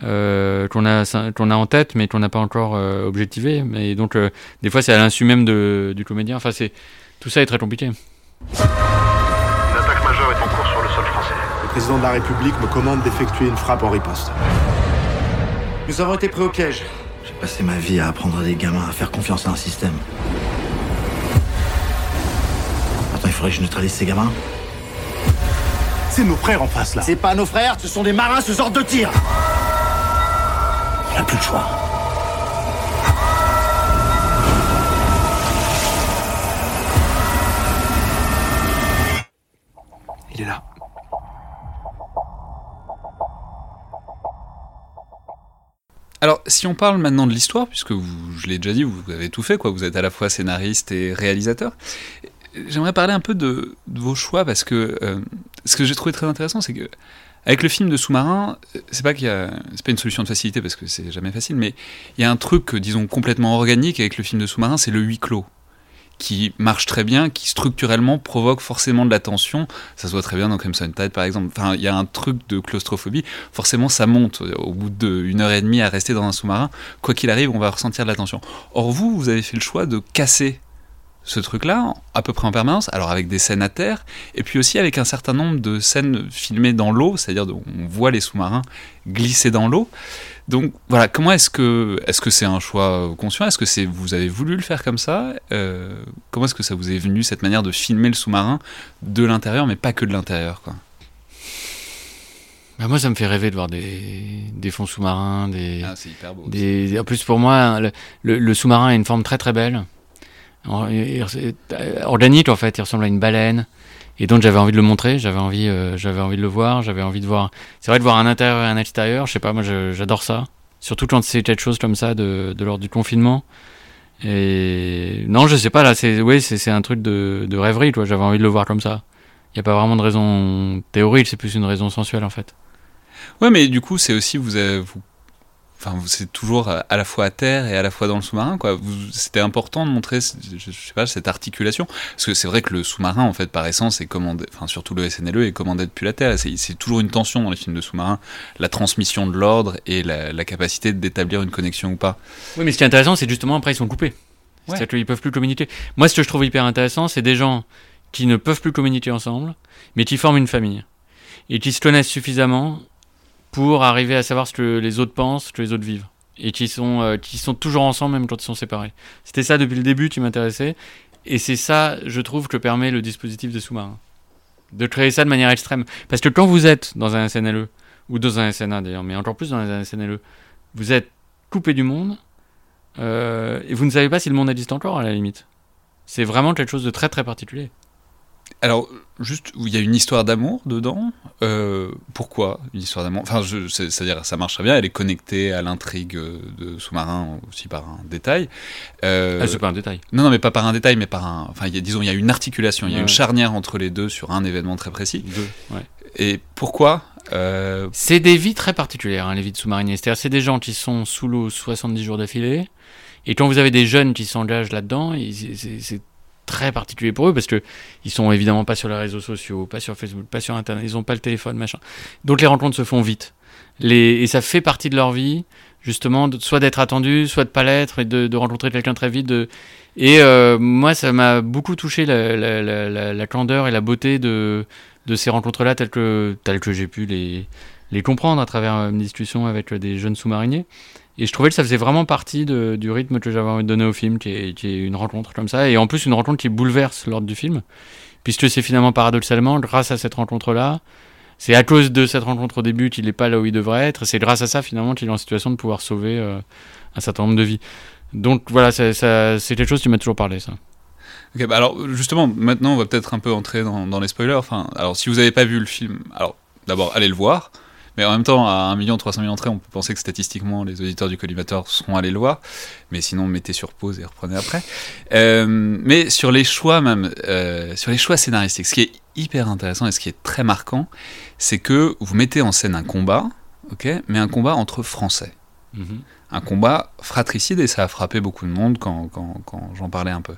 qu'on a, qu'on a en tête, mais qu'on n'a pas encore objectivé. Mais donc, des fois, c'est à l'insu même de, du comédien. Enfin, c'est, tout ça est très compliqué. Le président de la République me commande d'effectuer une frappe en riposte. Nous avons été pris au piège. J'ai passé ma vie à apprendre à des gamins à faire confiance à un système. Attends, il faudrait que je neutralise ces gamins C'est nos frères en face là. C'est pas nos frères, ce sont des marins ce genre de tir. Plus de choix. Il est là. Alors, si on parle maintenant de l'histoire, puisque vous, je l'ai déjà dit, vous avez tout fait, quoi. Vous êtes à la fois scénariste et réalisateur. J'aimerais parler un peu de, vos choix parce que euh, ce que j'ai trouvé très intéressant, c'est que avec le film de sous-marin, c'est pas qu'il a, c'est pas une solution de facilité parce que c'est jamais facile, mais il y a un truc, disons, complètement organique avec le film de sous-marin, c'est le huis clos qui marche très bien, qui structurellement provoque forcément de la tension. Ça se voit très bien dans Crimson Tide par exemple. Enfin, il y a un truc de claustrophobie. Forcément, ça monte au bout d'une heure et demie à rester dans un sous-marin. Quoi qu'il arrive, on va ressentir de la tension. Or, vous, vous avez fait le choix de casser ce truc-là, à peu près en permanence, alors avec des scènes à terre, et puis aussi avec un certain nombre de scènes filmées dans l'eau, c'est-à-dire on voit les sous-marins glisser dans l'eau. Donc voilà, comment est-ce que est-ce que c'est un choix conscient? Est-ce que c'est vous avez voulu le faire comme ça? Euh, Comment est-ce que ça vous est venu cette manière de filmer le sous-marin de l'intérieur, mais pas que de l'intérieur, quoi? Bah moi, ça me fait rêver de voir des, des fonds sous-marins, des. Ah, c'est hyper beau. Des, en plus, pour moi, le, le, sous-marin a une forme très très belle. Organique, en fait, il ressemble à une baleine. Et donc j'avais envie de le montrer, j'avais envie, euh, j'avais envie de le voir, j'avais envie de voir. C'est vrai de voir un intérieur et un extérieur. Je sais pas, moi j'adore ça. Surtout quand c'est quelque chose comme ça de, de l'ordre du confinement. Et non, je sais pas là. C'est oui, c'est un truc de, de rêverie. Toi, j'avais envie de le voir comme ça. Il y a pas vraiment de raison théorique, c'est plus une raison sensuelle en fait. Ouais, mais du coup, c'est aussi vous, avez, vous Enfin, c'est toujours à la fois à terre et à la fois dans le sous-marin. Quoi. C'était important de montrer, je, sais pas, cette articulation, parce que c'est vrai que le sous-marin, en fait, par essence, est commandé, enfin surtout le SNLE est commandé depuis la terre. C'est toujours une tension dans les films de sous-marin, la transmission de l'ordre et la, capacité d'établir une connexion ou pas. Oui, mais ce qui est intéressant, c'est justement après ils sont coupés. C'est-à-dire qu'ils peuvent plus communiquer. Moi, ce que je trouve hyper intéressant, c'est des gens qui ne peuvent plus communiquer ensemble, mais qui forment une famille et qui se connaissent suffisamment pour arriver à savoir ce que les autres pensent, ce que les autres vivent. Et qui sont, euh, qui sont toujours ensemble même quand ils sont séparés. C'était ça depuis le début qui m'intéressait. Et c'est ça, je trouve, que permet le dispositif des sous-marins. De créer ça de manière extrême. Parce que quand vous êtes dans un SNLE, ou dans un SNA d'ailleurs, mais encore plus dans un SNLE, vous êtes coupé du monde, euh, et vous ne savez pas si le monde existe encore à la limite. C'est vraiment quelque chose de très très particulier. Alors, juste, il y a une histoire d'amour dedans. Euh, pourquoi une histoire d'amour? Enfin, c'est-à-dire, ça marche très bien. Elle est connectée à l'intrigue euh, de Sous-marin aussi par un détail. Euh, Ah, c'est pas un détail. non, non, mais pas par un détail, mais par un. Enfin, il y a, disons, il y a une articulation, il y a Ouais. une charnière entre les deux sur un événement très précis. Deux, ouais. Et pourquoi euh, C'est des vies très particulières, hein, les vies de sous-mariniers. C'est-à-dire, c'est des gens qui sont sous l'eau 70 jours d'affilée. Et quand vous avez des jeunes qui s'engagent là-dedans, c'est très particulier pour eux parce que ils sont évidemment pas sur les réseaux sociaux, pas sur Facebook, pas sur Internet, ils ont pas le téléphone, machin. Donc les rencontres se font vite. Les, et ça fait partie de leur vie, justement, soit d'être attendu, soit de pas l'être, et de, rencontrer quelqu'un très vite. Et euh, moi, ça m'a beaucoup touché la candeur et la beauté de, de ces rencontres-là, telles que, telles que j'ai pu les, les comprendre à travers euh, une discussion avec euh, des jeunes sous-mariniers. Et je trouvais que ça faisait vraiment partie du rythme que j'avais envie de donner au film, qui est, une rencontre comme ça. Et en plus, une rencontre qui bouleverse l'ordre du film, puisque c'est finalement paradoxalement, grâce à cette rencontre-là, c'est à cause de cette rencontre au début qu'il n'est pas là où il devrait être. C'est grâce à ça, finalement, qu'il est en situation de pouvoir sauver euh, un certain nombre de vies. Donc voilà, c'est quelque chose qui m'a toujours parlé, ça. Bah alors justement, maintenant on va peut-être un peu entrer dans, dans les spoilers. Enfin, alors si vous n'avez pas vu le film, alors d'abord allez le voir. Mais en même temps, à 1 million 300 000 entrées, on peut penser que statistiquement les auditeurs du collimateur seront allés le voir. Mais sinon, mettez sur pause et reprenez après. Euh, mais sur les choix même, euh, sur les choix scénaristiques, ce qui est hyper intéressant et ce qui est très marquant, c'est que vous mettez en scène un combat, ok, mais un combat entre Français un combat fratricide et ça a frappé beaucoup de monde quand, quand, quand j'en parlais un peu.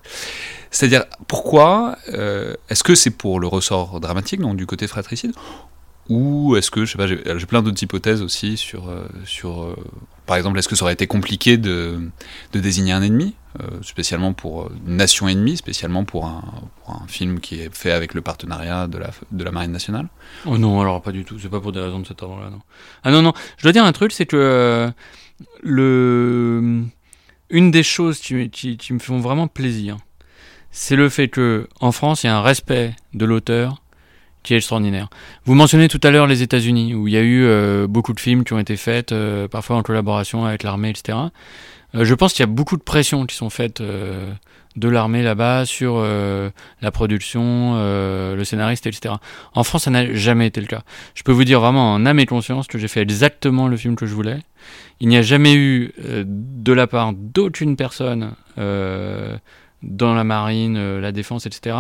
C'est-à-dire, pourquoi euh, Est-ce que c'est pour le ressort dramatique, donc du côté fratricide Ou est-ce que, je sais pas, j'ai plein d'autres hypothèses aussi sur, euh, sur euh, par exemple, est-ce que ça aurait été compliqué de, de désigner un ennemi, euh, spécialement pour une nation ennemie, spécialement pour un, pour un film qui est fait avec le partenariat de la, de la Marine nationale? Oh non, alors pas du tout. C'est pas pour des raisons de cet ordre-là, non. Ah non, non. Je dois dire un truc, c'est que le une des choses qui, qui- qui me font vraiment plaisir, c'est le fait que en France, il y a un respect de l'auteur qui est extraordinaire. Vous mentionnez tout à l'heure les États-Unis, où il y a eu euh, beaucoup de films qui ont été faits, euh, parfois en collaboration avec l'armée, etc. Euh, je pense qu'il y a beaucoup de pressions qui sont faites de l'armée là-bas sur la production, le scénariste, etc. En France, ça n'a jamais été le cas. Je peux vous dire vraiment en âme et conscience que j'ai fait exactement le film que je voulais. Il n'y a jamais eu de la part d'aucune personne dans la marine, la défense, etc.,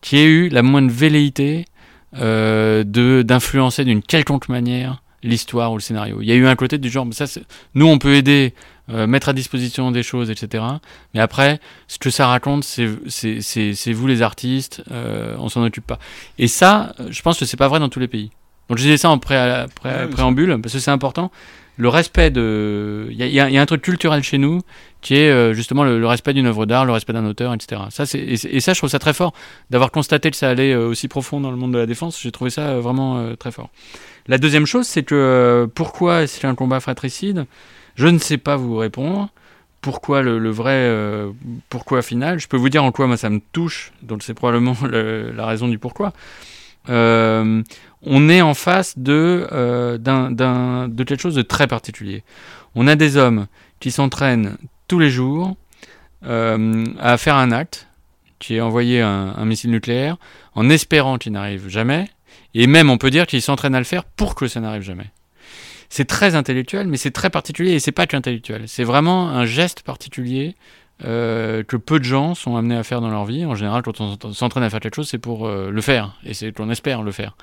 qui ait eu la moindre velléité de d'influencer d'une quelconque manière l'histoire ou le scénario. Il y a eu un côté du genre, ça, nous on peut aider, euh, mettre à disposition des choses, etc. Mais après, ce que ça raconte, c'est vous les artistes, euh, on s'en occupe pas. Et ça, euh, je pense que c'est pas vrai dans tous les pays. Donc je disais ça en pré- pré- Ouais, préambule, parce que c'est important. Le respect de... Il y a, un truc culturel chez nous qui est euh, justement le, respect d'une œuvre d'art, le respect d'un auteur, etc. Ça, et, ça, je trouve ça très fort. D'avoir constaté que ça allait euh, aussi profond dans le monde de la défense, j'ai trouvé ça euh, vraiment très fort. La deuxième chose, c'est que pourquoi c'est un combat fratricide? Je ne sais pas vous répondre. Pourquoi le, vrai pourquoi final? Je peux vous dire en quoi moi ça me touche, donc c'est probablement le- la raison du pourquoi. Euh, on est en face de, euh, de quelque chose de très particulier. On a des hommes qui s'entraînent tous les jours euh, à faire un acte, qui est envoyer un, un missile nucléaire, en espérant qu'il n'arrive jamais, et même on peut dire qu'ils s'entraînent à le faire pour que ça n'arrive jamais. C'est très intellectuel, mais c'est très particulier, et c'est pas qu'intellectuel. C'est vraiment un geste particulier euh, que peu de gens sont amenés à faire dans leur vie. En général, quand on s'entraîne à faire quelque chose, c'est pour euh, le faire, et c'est qu'on espère le faire.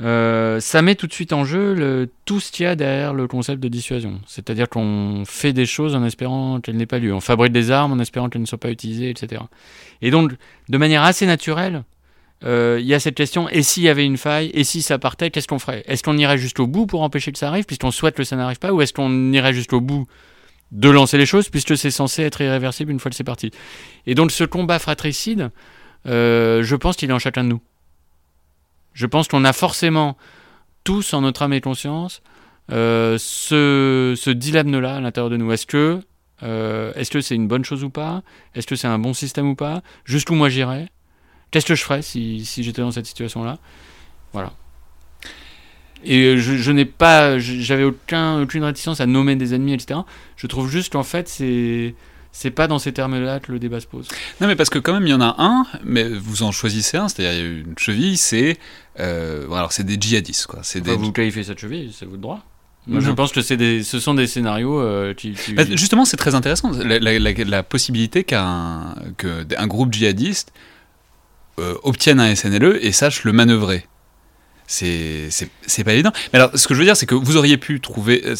Euh, ça met tout de suite en jeu le, tout ce qu'il y a derrière le concept de dissuasion. C'est-à-dire qu'on fait des choses en espérant qu'elles n'aient pas lieu. On fabrique des armes en espérant qu'elles ne soient pas utilisées, etc. Et donc, de manière assez naturelle, il y a cette question et s'il y avait une faille Et si ça partait Qu'est-ce qu'on ferait? Est-ce qu'on irait jusqu'au bout pour empêcher que ça arrive, puisqu'on souhaite que ça n'arrive pas Ou est-ce qu'on irait jusqu'au bout de lancer les choses, puisque c'est censé être irréversible une fois que c'est parti Et donc, ce combat fratricide, euh, je pense qu'il est en chacun de nous. Je pense qu'on a forcément tous en notre âme et conscience euh, ce, ce dilemme-là à l'intérieur de nous. Est-ce que euh, que c'est une bonne chose ou pas? Est-ce que c'est un bon système ou pas? Jusqu'où moi j'irais? Qu'est-ce que je ferais si, si j'étais dans cette situation-là? Voilà. Et je, je n'ai pas, j'avais aucun, aucune réticence à nommer des ennemis, etc. Je trouve juste qu'en fait, c'est, c'est pas dans ces termes-là que le débat se pose. Non, mais parce que quand même, il y en a un, mais vous en choisissez un, c'est-à-dire une cheville, c'est. Euh, bon, alors, c'est des djihadistes, quoi. C'est Enfin, des... vous qualifiez cette cheville, c'est votre droit. Moi, je pense que c'est des, ce sont des scénarios euh, qui. qui- Bah, justement, c'est très intéressant, la, la- la- la possibilité qu'un que un groupe djihadiste euh, obtienne un SNLE et sache le manœuvrer. C'est pas évident. Mais alors, ce que je veux dire, c'est que vous auriez pu trouver, euh,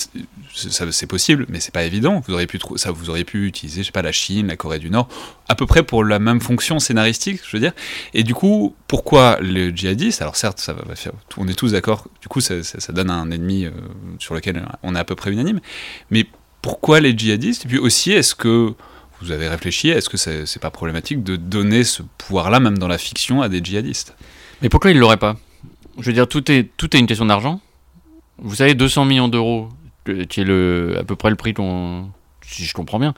c'est possible, mais c'est pas évident. Vous auriez pu ça, vous auriez pu utiliser, je sais pas, la Chine, la Corée du Nord, à peu près pour la même fonction scénaristique, je veux dire. Et du coup, pourquoi le djihadiste Alors certes, on est tous d'accord. Du coup, ça, ça- ça donne un ennemi euh, sur lequel on est à peu près unanime. Mais pourquoi les djihadistes? Et puis aussi, est-ce que vous avez réfléchi Est-ce que c'est pas problématique de donner ce pouvoir-là, même dans la fiction, à des djihadistes? Mais pourquoi il l'aurait pas? Je veux dire, tout est, tout est une question d'argent. Vous savez, 200 millions d'euros, que- qui est le, à peu près le prix qu'on, si je comprends bien,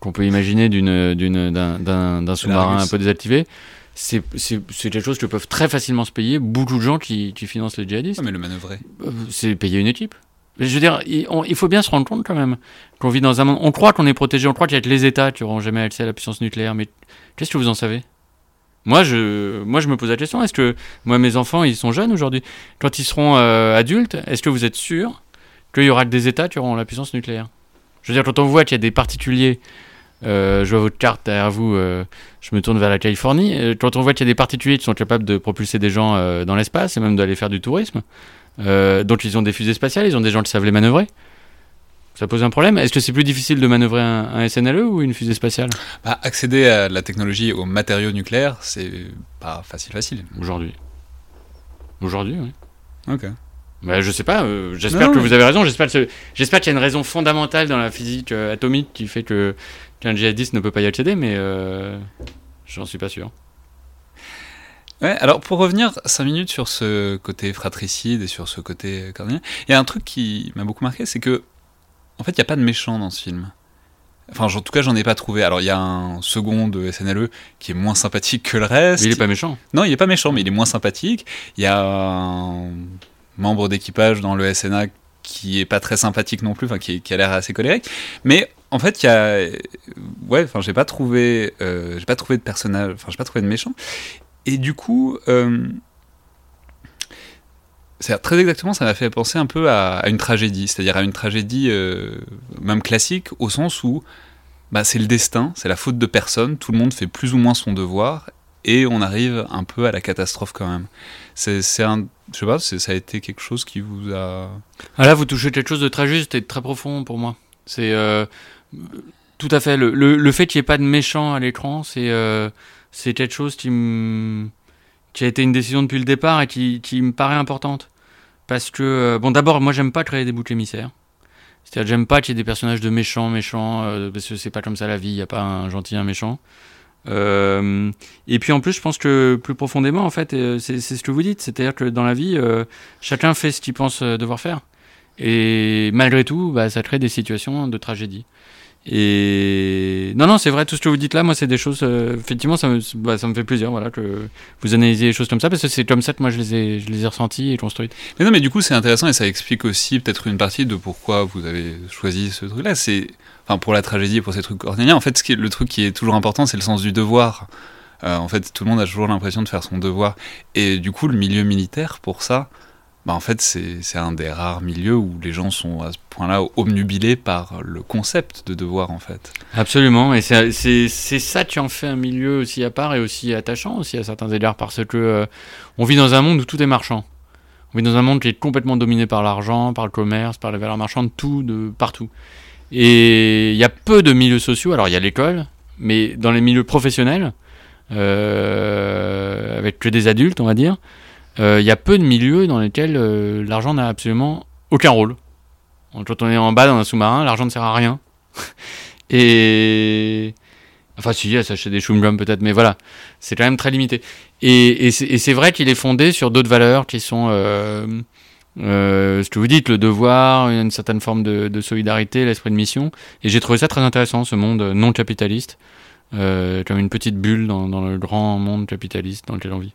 qu'on peut imaginer d'une, d'une, d'un, d'un, d'un sous-marin un peu désactivé, c'est, c'est, c'est quelque chose que peuvent très facilement se payer beaucoup de gens qui, qui financent les djihadistes. Non, mais le manœuvrer. Euh, c'est payer une équipe. Je veux dire, il, on- il faut bien se rendre compte quand même qu'on vit dans un monde. On croit qu'on est protégé, on croit qu'il y a que les États qui auront jamais accès à la puissance nucléaire. Mais qu'est-ce que vous en savez? Moi je, moi, je me pose la question est-ce que moi, mes enfants, ils sont jeunes aujourd'hui? Quand ils seront euh, adultes, est-ce que vous êtes sûr qu'il y aura que des États qui auront la puissance nucléaire? Je veux dire, quand on voit qu'il y a des particuliers, euh, je vois votre carte derrière vous, euh, je me tourne vers la Californie. Quand on voit qu'il y a des particuliers qui sont capables de propulser des gens dans l'espace et même d'aller faire du tourisme, donc ils ont des fusées spatiales, ils ont des gens qui savent les manœuvrer. Ça pose un problème. Est-ce que c'est plus difficile de manœuvrer un, un SNLE ou une fusée spatiale? Bah, accéder à la technologie, aux matériaux nucléaires, c'est pas facile, facile. aujourd'hui Aujourd'hui, oui. Ok. Bah, je sais pas, euh, j'espère que vous avez raison. J'espère qu'il y a une raison fondamentale dans la physique euh, atomique qui fait que qu'un djihadiste ne peut pas y accéder, mais euh, j'en suis pas sûr. Ouais, alors pour revenir 5 minutes sur ce côté fratricide et sur ce côté cornélien, il y a un truc qui m'a beaucoup marqué, c'est que en fait il n'y a pas de méchant dans ce film. Enfin, en tout cas, j'en ai pas trouvé. Alors, il y a un second de SNLE qui est moins sympathique que le reste. Mais il est pas méchant. Non, il est pas méchant, mais il est moins sympathique. Il y a un membre d'équipage dans le SNA qui est pas très sympathique non plus, enfin qui, qui a l'air assez colérique. Mais en fait, il y a, ouais, enfin, j'ai pas trouvé, euh, j'ai pas trouvé de personnage, enfin, j'ai pas trouvé de méchant. Et du coup, euh, très exactement, ça m'a fait penser un peu à, une tragédie, c'est-à-dire à une tragédie euh, même classique, au sens où bah, c'est le destin, c'est la faute de personne, tout le monde fait plus ou moins son devoir, et on arrive un peu à la catastrophe quand même. C'est un, je sais pas, ça a été quelque chose qui vous a... Ah là, vous touchez quelque chose de très juste et de très profond pour moi. C'est euh, tout à fait le, fait qu'il n'y ait pas de méchant à l'écran, c'est euh, quelque chose qui a été une décision depuis le départ et qui, qui me paraît importante. Parce que, euh, bon, d'abord, moi, j'aime pas créer des boucs émissaires. C'est-à-dire, j'aime pas qu'il y ait des personnages de méchants, méchants, euh, parce que c'est pas comme ça la vie, il n'y a pas un gentil, un méchant. Euh, et puis en plus, je pense que plus profondément, en fait, c'est ce que vous dites, c'est-à-dire que dans la vie, chacun fait ce qu'il pense devoir faire. Et malgré tout, bah, ça crée des situations de tragédie. Et non, non, c'est vrai, tout ce que vous dites là, moi, c'est des choses, euh, effectivement, ça me, bah, ça me fait plaisir, voilà, que vous analysiez les choses comme ça, parce que c'est comme ça que moi, je les ai, je les ai ressenties et construites. Mais non, mais du coup, c'est intéressant et ça explique aussi peut-être une partie de pourquoi vous avez choisi ce truc-là. C'est, enfin, pour la tragédie pour ces trucs cornéliens, en fait, ce qui le truc qui est toujours important, c'est le sens du devoir. Euh, en fait, tout le monde a toujours l'impression de faire son devoir. Et du coup, le milieu militaire, pour ça, bah, en fait, c'est un des rares milieux où les gens sont à ce point-là obnubilés par le concept de devoir, en fait. Absolument, et c'est ça qui en fait un milieu aussi à part et aussi attachant aussi à certains égards, parce que euh, on vit dans un monde où tout est marchand. On vit dans un monde qui est complètement dominé par l'argent, par le commerce, par les valeurs marchandes, tout, de partout. Et il y a peu de milieux sociaux, alors il y a l'école, mais dans les milieux professionnels, euh, avec que des adultes, on va dire, il y a peu de milieux dans lesquels euh, l'argent n'a absolument aucun rôle. Quand on est en bas dans un sous-marin, l'argent ne sert à rien. [LAUGHS] Et. Enfin, si, à s'acheter des chewing-gums peut-être, mais voilà, c'est quand même très limité. Et, c'est vrai qu'il est fondé sur d'autres valeurs qui sont. Euh, euh, ce que vous dites, le devoir, une certaine forme de, solidarité, l'esprit de mission. Et j'ai trouvé ça très intéressant, ce monde non capitaliste, euh, comme une petite bulle dans le grand monde capitaliste dans lequel on vit.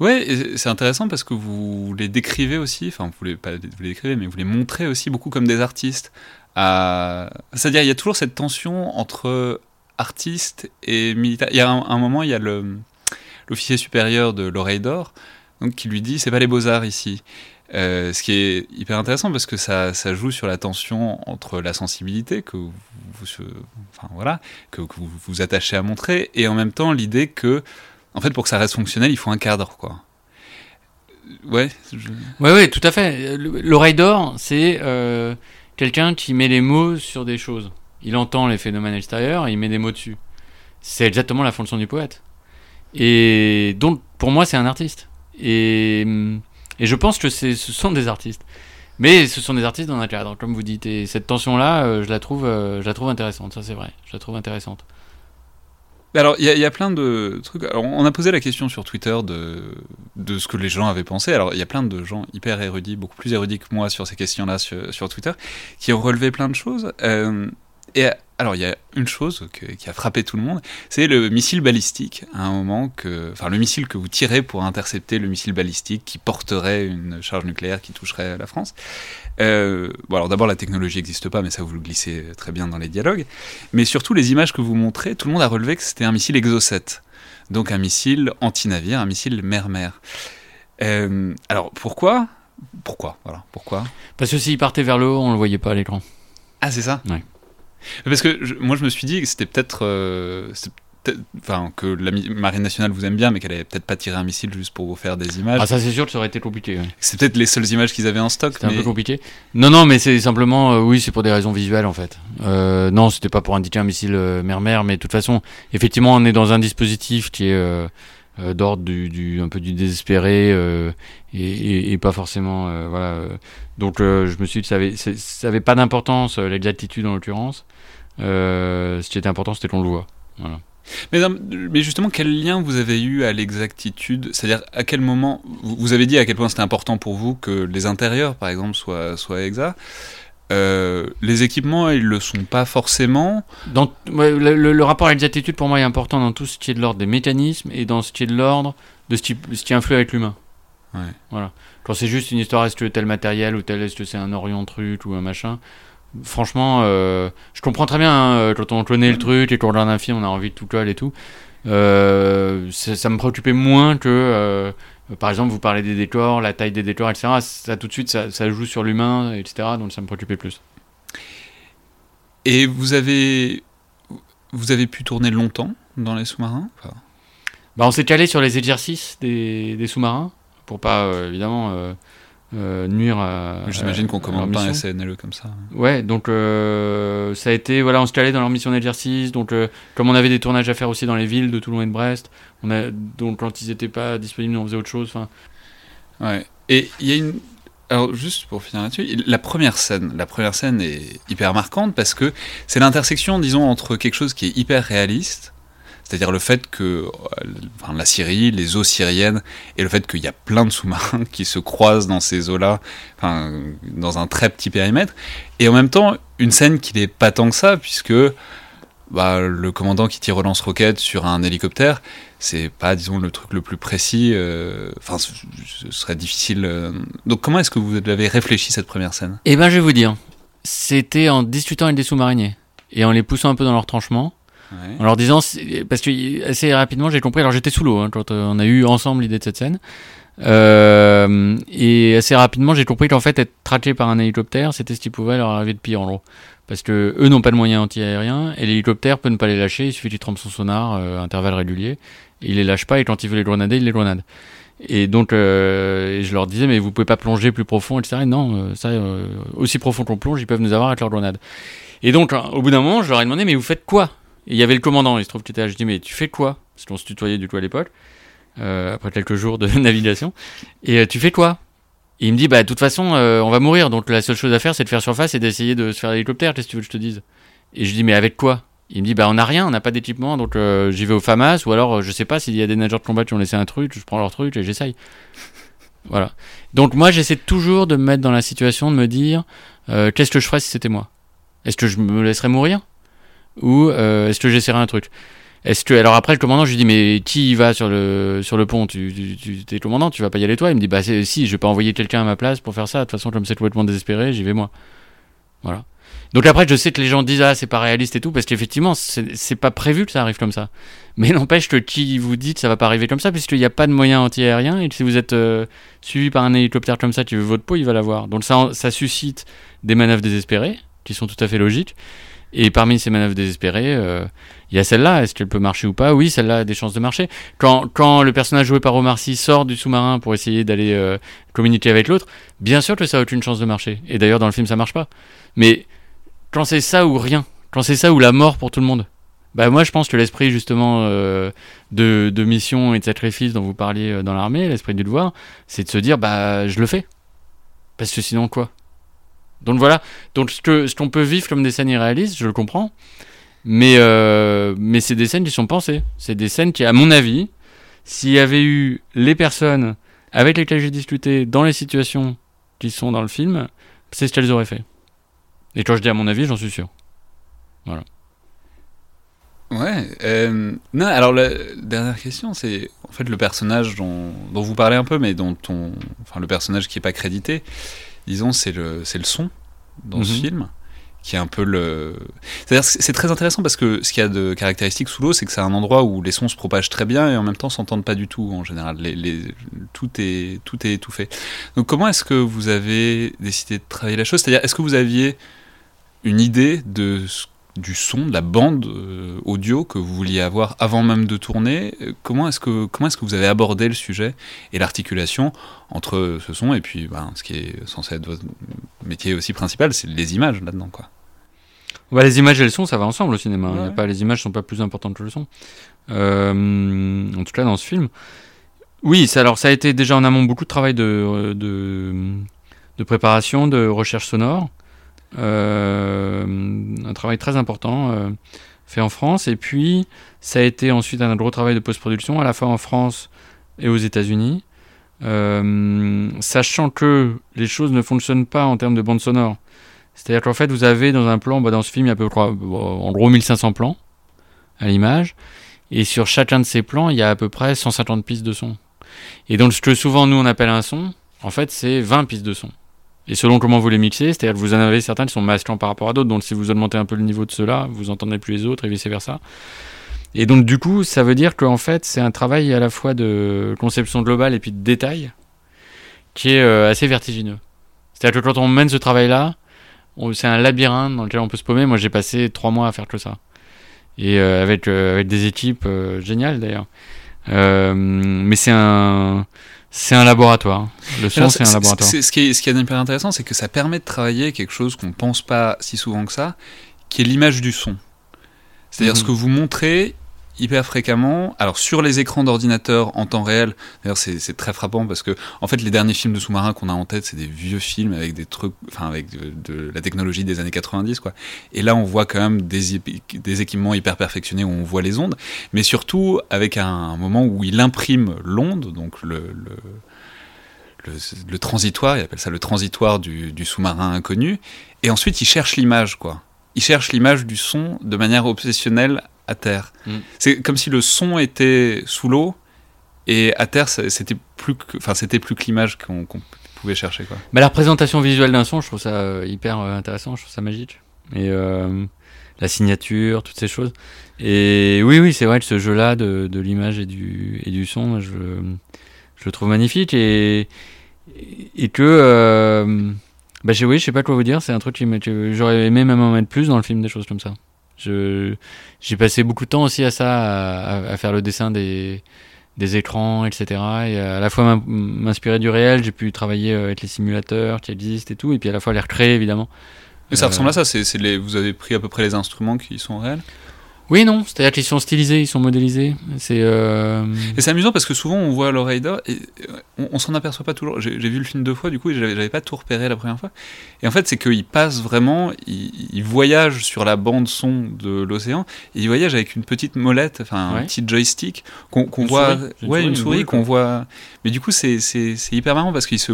Ouais, c'est intéressant parce que vous les décrivez aussi, enfin vous les, pas vous les décrivez, mais vous les montrez aussi beaucoup comme des artistes. C'est-à-dire, il y a toujours cette tension entre artiste et militaire. Il y a un, moment, il y a l'officier supérieur de l'oreille d'or, qui lui dit c'est pas les beaux arts ici. Euh, ce qui est hyper intéressant parce que ça, ça, joue sur la tension entre la sensibilité que enfin, voilà, que, vous vous attachez à montrer et en même temps l'idée que, en fait, pour que ça reste fonctionnel, il faut un cadre, quoi. Ouais. Ouais, ouais, tout à fait. L'oreille d'or, c'est euh, quelqu'un qui met les mots sur des choses. Il entend les phénomènes extérieurs et il met des mots dessus. C'est exactement la fonction du poète. Et donc, pour moi, c'est un artiste. Et, et je pense que ce sont des artistes. Mais ce sont des artistes dans un cadre, comme vous dites. Et cette tension-là, euh, je, euh, je la trouve intéressante, ça c'est vrai. Je la trouve intéressante. Alors, il y, a plein de trucs. Alors, on a posé la question sur Twitter de, de ce que les gens avaient pensé. Alors, il y a plein de gens hyper érudits, beaucoup plus érudits que moi sur ces questions-là sur, sur, Twitter, qui ont relevé plein de choses. Euh, et alors, il y a une chose que, qui a frappé tout le monde, c'est le missile balistique. À un moment que, enfin, le missile que vous tirez pour intercepter le missile balistique qui porterait une charge nucléaire qui toucherait la France. Euh, bon, alors d'abord, la technologie n'existe pas, mais ça vous le glissez très bien dans les dialogues. Mais surtout, les images que vous montrez, tout le monde a relevé que c'était un missile Exocet. Donc un missile anti-navire, un missile mer-mer. Euh, alors pourquoi? Pourquoi? Voilà, pourquoi? Parce que s'il partait vers le haut, on le voyait pas à l'écran. Ah, c'est ça? Ouais. Parce que je, moi, je me suis dit que c'était peut-être. Euh, enfin, que la marine nationale vous aime bien, mais qu'elle allait peut-être pas tirer un missile juste pour vous faire des images. Ah, ça c'est sûr que ça aurait été compliqué. Ouais. C'est peut-être les seules images qu'ils avaient en stock. C'était mais... un peu compliqué. Non, non, mais c'est simplement, euh, oui, c'est pour des raisons visuelles en fait. Euh, non, c'était pas pour indiquer un missile euh, mer-mer, mais de toute façon, effectivement, on est dans un dispositif qui est d'ordre du, du, un peu du désespéré et, et, et, pas forcément, voilà. donc, je me suis dit, ça avait, ça avait pas d'importance l'exactitude en l'occurrence. Ce qui était important, c'était qu'on le voit. Voilà. Mais, mais, justement, quel lien vous avez eu à l'exactitude? C'est-à-dire, à quel moment Vous avez dit à quel point c'était important pour vous que les intérieurs, par exemple, soient, soient exacts. Euh, les équipements, ils le sont pas forcément. Dans, ouais, le, le, le, rapport à l'exactitude, pour moi, est important dans tout ce qui est de l'ordre des mécanismes et dans ce qui est de l'ordre de ce qui, ce qui influe avec l'humain. Ouais. Voilà. Quand c'est juste une histoire, est-ce que tel matériel ou tel, est-ce que c'est un Orion truc ou un machin franchement, euh, je comprends très bien hein, quand on connaît le truc et qu'on regarde un film, on a envie de tout coller et tout. Euh, ça me préoccupait moins que, euh, par exemple, vous parlez des décors, la taille des décors, etc. Ça tout de suite, ça, ça joue sur l'humain, etc. Donc ça me préoccupait plus. Et vous avez, vous avez pu tourner longtemps dans les sous-marins enfin... bah, On s'est calé sur les exercices des, des sous-marins pour pas, évidemment euh, nuire à. J'imagine qu'on commande pas un SNLE comme ça. Ouais, donc euh, ça a été. Voilà, on se calait dans leur mission d'exercice. Donc, euh, comme on avait des tournages à faire aussi dans les villes de Toulon et de Brest, on a, donc quand ils n'étaient pas disponibles, on faisait autre chose. Ouais. Et il y a une. Alors, juste pour finir là-dessus, la première scène, la première scène est hyper marquante parce que c'est l'intersection, disons, entre quelque chose qui est hyper réaliste c'est-à-dire le fait que enfin, la Syrie, les eaux syriennes, et le fait qu'il y a plein de sous-marins qui se croisent dans ces eaux-là, enfin, dans un très petit périmètre, et en même temps une scène qui n'est pas tant que ça, puisque bah, le commandant qui tire au lance-roquette sur un hélicoptère, c'est pas, disons, le truc le plus précis. Euh, enfin, ce, ce serait difficile. Euh... Donc, comment est-ce que vous avez réfléchi cette première scène? Eh ben, je vais vous dire. C'était en discutant avec des sous-mariniers et en les poussant un peu dans leur tranchement. Ouais. En leur disant, parce que assez rapidement j'ai compris, alors j'étais sous l'eau hein, quand on a eu ensemble l'idée de cette scène, euh, et assez rapidement j'ai compris qu'en fait être traqué par un hélicoptère c'était ce qui pouvait leur arriver de pire en gros. Parce que eux n'ont pas de moyens anti-aériens et l'hélicoptère peut ne pas les lâcher, il suffit qu'il trempe son sonar, euh, intervalle régulier, et il les lâche pas et quand il veut les grenader, il les grenade. Et donc, euh, je leur disais, mais vous pouvez pas plonger plus profond, etc. Et non, euh, ça, euh, aussi profond qu'on plonge, ils peuvent nous avoir avec leur grenade. Et donc, au bout d'un moment, je leur ai demandé, mais vous faites quoi? Et il y avait le commandant, il se trouve qu'il était là. Je dis, mais tu fais quoi? Parce qu'on se tutoyait du coup à l'époque, euh, après quelques jours de [LAUGHS] navigation. Et euh, tu fais quoi? Il me dit, bah de toute façon, euh, on va mourir, donc la seule chose à faire, c'est de faire surface et d'essayer de se faire l'hélicoptère, qu'est-ce que tu veux que je te dise? Et je dis, mais avec quoi? Il me dit, bah on n'a rien, on n'a pas d'équipement, donc j'y vais au FAMAS, ou alors je sais pas s'il y a des nageurs de combat qui ont laissé un truc, je prends leur truc et j'essaye. Voilà. Donc moi, j'essaie toujours de me mettre dans la situation de me dire, qu'est-ce que je ferais si c'était moi? Est-ce que je me laisserais mourir? Ou euh, est-ce que j'essaierai un truc? Est-ce que alors après le commandant je lui dis mais qui y va sur le sur le pont? Tu, tu, tu commandant tu vas pas y aller toi? Il me dit bah si je vais pas envoyer quelqu'un à ma place pour faire ça de toute façon comme c'est complètement désespéré j'y vais moi voilà Donc après, je sais que les gens disent ah c'est pas réaliste et tout parce qu'effectivement c'est c'est pas prévu que ça arrive comme ça. Mais [LAUGHS] n'empêche que qui vous dit que ça va pas arriver comme ça puisqu'il n'y a pas de moyen anti-aérien et que si vous êtes euh, suivi par un hélicoptère comme ça qui veut votre peau, il va l'avoir. Donc ça ça suscite des manœuvres désespérées qui sont tout à fait logiques. Et parmi ces manœuvres désespérées, euh, il y a celle-là. Est-ce qu'elle peut marcher ou pas? Oui, celle-là a des chances de marcher. Quand, quand le personnage joué par Omar Sy sort du sous-marin pour essayer d'aller euh, communiquer avec l'autre, bien sûr que ça a aucune chance de marcher. Et d'ailleurs, dans le film, ça marche pas. Mais quand c'est ça ou rien, quand c'est ça ou la mort pour tout le monde, bah moi je pense que l'esprit justement euh, de, de mission et de sacrifice dont vous parliez dans l'armée, l'esprit du devoir, c'est de se dire bah je le fais. Parce que sinon quoi? Donc voilà, donc ce que- ce qu'on peut vivre comme des scènes irréalistes, je le comprends, mais, euh, mais c'est des scènes qui sont pensées. C'est des scènes qui, à mon avis, s'il y avait eu les personnes avec lesquelles j'ai discuté dans les situations qui sont dans le film, c'est ce qu'elles auraient fait. Et quand je dis à mon avis, j'en suis sûr. Ouais. euh, non, alors la dernière question, c'est en fait le personnage dont, dont vous parlez un peu, mais dont on, enfin le personnage qui est pas crédité, disons, c'est le, c'est le son dans ce Mhm. film, qui est un peu le. C'est-à-dire, c'est c'est très intéressant parce que ce qu'il y a de caractéristique sous l'eau, c'est que c'est un endroit où les sons se propagent très bien et en même temps s'entendent pas du tout en général. Les, les- tout est tout est étouffé. Donc, comment est-ce que vous avez décidé de travailler la chose? C'est-à-dire, est-ce que vous aviez une idée de ce- du son, de la bande euh, audio que vous vouliez avoir avant même de tourner Euh, Comment est-ce que comment est-ce que vous avez abordé le sujet et l'articulation entre ce son et puis ben, ce qui est censé être votre métier aussi principal, c'est les images là-dedans quoi. Ouais, les images et le son, ça va ensemble au cinéma. Ouais. pas, les images sont pas plus importantes que le son. Euh, en tout cas, dans ce film. Oui, ça, alors ça a été déjà en amont beaucoup de travail de, de, de préparation, de recherche sonore. Euh, un travail très important euh, fait en France. Et puis, ça a été ensuite un gros travail de post-production, à la fois en France et aux États-Unis. Euh, sachant que les choses ne fonctionnent pas en termes de bande sonore. C'est-à-dire qu'en fait, vous avez dans un plan, bah, dans ce film, il y a à peu près, en gros 1500 plans à l'image. Et sur chacun de ces plans, il y a à peu près 150 pistes de son. Et donc, ce que souvent nous on appelle un son, en fait, c'est 20 pistes de son. Et selon comment vous les mixez, c'est-à-dire que vous en avez certains qui sont masquants par rapport à d'autres. Donc, si vous augmentez un peu le niveau de ceux-là, vous entendez plus les autres et vice-versa. Et donc, du coup, ça veut dire qu'en fait, c'est un travail à la fois de conception globale et puis de détail qui est euh, assez vertigineux. C'est-à-dire que quand on mène ce travail-là, c'est un labyrinthe dans lequel on peut se paumer. Moi, j'ai passé trois mois à faire que ça. Et euh, avec, euh, avec des équipes géniales d'ailleurs. Euh, mais c'est un, c'est un laboratoire. Le son, c'est un laboratoire. ce qui est ce qui est hyper intéressant, c'est que ça permet de travailler quelque chose qu'on pense pas si souvent que ça, qui est l'image du son. C'est-à-dire Mhm. ce que vous montrez hyper fréquemment, alors sur les écrans d'ordinateur en temps réel, d'ailleurs c'est très frappant parce que en fait les derniers films de sous-marins qu'on a en tête c'est des vieux films avec des trucs, enfin avec de, la technologie des années 90 quoi. Et là on voit quand même des, équipements hyper perfectionnés où on voit les ondes, mais surtout avec un, moment où il imprime l'onde, donc le, le transitoire, il appelle ça le transitoire du, du sous-marin inconnu, et ensuite il cherche l'image, quoi. Il cherche l'image du son de manière obsessionnelle à terre. Mm. C'est comme si le son était sous l'eau, et à terre, c'était plus que, enfin, c'était plus que l'image qu'on pouvait chercher, quoi. Mais la représentation visuelle d'un son, je trouve ça euh, hyper euh, intéressant, je trouve ça magique. Et euh, la signature, toutes ces choses. Et oui, oui, c'est vrai que ce jeu-là de, de l'image et du, et du son, je, je le trouve magnifique. Et, et que. Euh, bah, je, oui, je sais pas quoi vous dire, c'est un truc qui que j'aurais aimé même en mettre plus dans le film, des choses comme ça. Je- J'ai passé beaucoup de temps aussi à ça, à, faire le dessin des, des écrans, etc. Et à la fois m'in- m'inspirer du réel, j'ai pu travailler euh, avec les simulateurs qui existent et tout, et puis à la fois les recréer évidemment. Mais ça Euh, ressemble à ça, c'est vous avez pris à peu près les instruments qui sont réels? Oui, non, c'est-à-dire qu'ils sont stylisés, ils sont modélisés. C'est. euh, Et c'est amusant parce que souvent on voit l'oreille d'or et euh, on, on s'en aperçoit pas toujours. J'ai vu le film deux fois du coup et j'avais pas tout repéré la première fois. Et en fait c'est qu'il passe vraiment, il, il voyage sur la bande son de l'océan et il voyage avec une petite molette, enfin un petit joystick qu'on voit, souris. Ouais souris, une une souris qu'on voit. Mais du coup c'est hyper marrant parce qu'il se,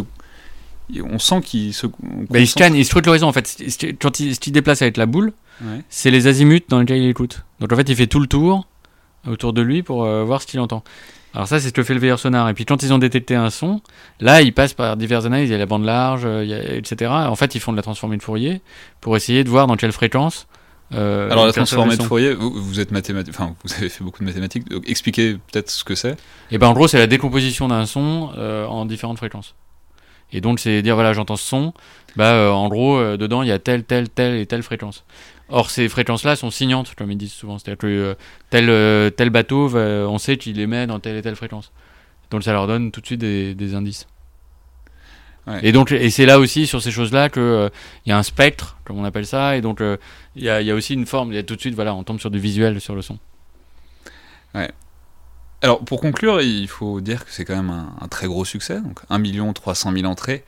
on sent qu'il se. Bah, il scanne, il scrute l'horizon en fait. Quand il, qu'il déplace avec la boule, Ouais. c'est les azimuts dans lesquels il écoute. Donc en fait, il fait tout le tour autour de lui pour euh, voir ce qu'il entend. Alors ça, c'est ce que fait le veilleur sonar. Et puis quand ils ont détecté un son, là, ils passent par diverses analyses. Il y a la bande large, il y a, etc. En fait, ils font de la transformée de Fourier pour essayer de voir dans quelle fréquence. Euh, Alors la transformée de. Fourier, vous, vous êtes mathématique, enfin vous avez fait beaucoup de mathématiques. donc expliquez peut-être ce que c'est. Et ben en gros, c'est la décomposition d'un son euh, en différentes fréquences. Et donc, c'est dire voilà, j'entends ce son. Bah, euh, en gros, euh, dedans, il y a telle, telle, telle et telle fréquence. Or, ces fréquences-là sont signantes, comme ils disent souvent. C'est-à-dire que euh, tel, euh, tel bateau, va- on sait qu'il émet dans telle et telle fréquence. Donc, ça leur donne tout de suite des, des indices. Ouais. Et donc, et c'est là aussi sur ces choses-là que euh, il y a un spectre, comme on appelle ça, et donc euh, il y, a, il y a aussi une forme. Il y a tout de suite, voilà, on tombe sur du visuel sur le son. Alors pour conclure, il faut dire que c'est quand même un, un très gros succès. Donc 1 300 000 entrées,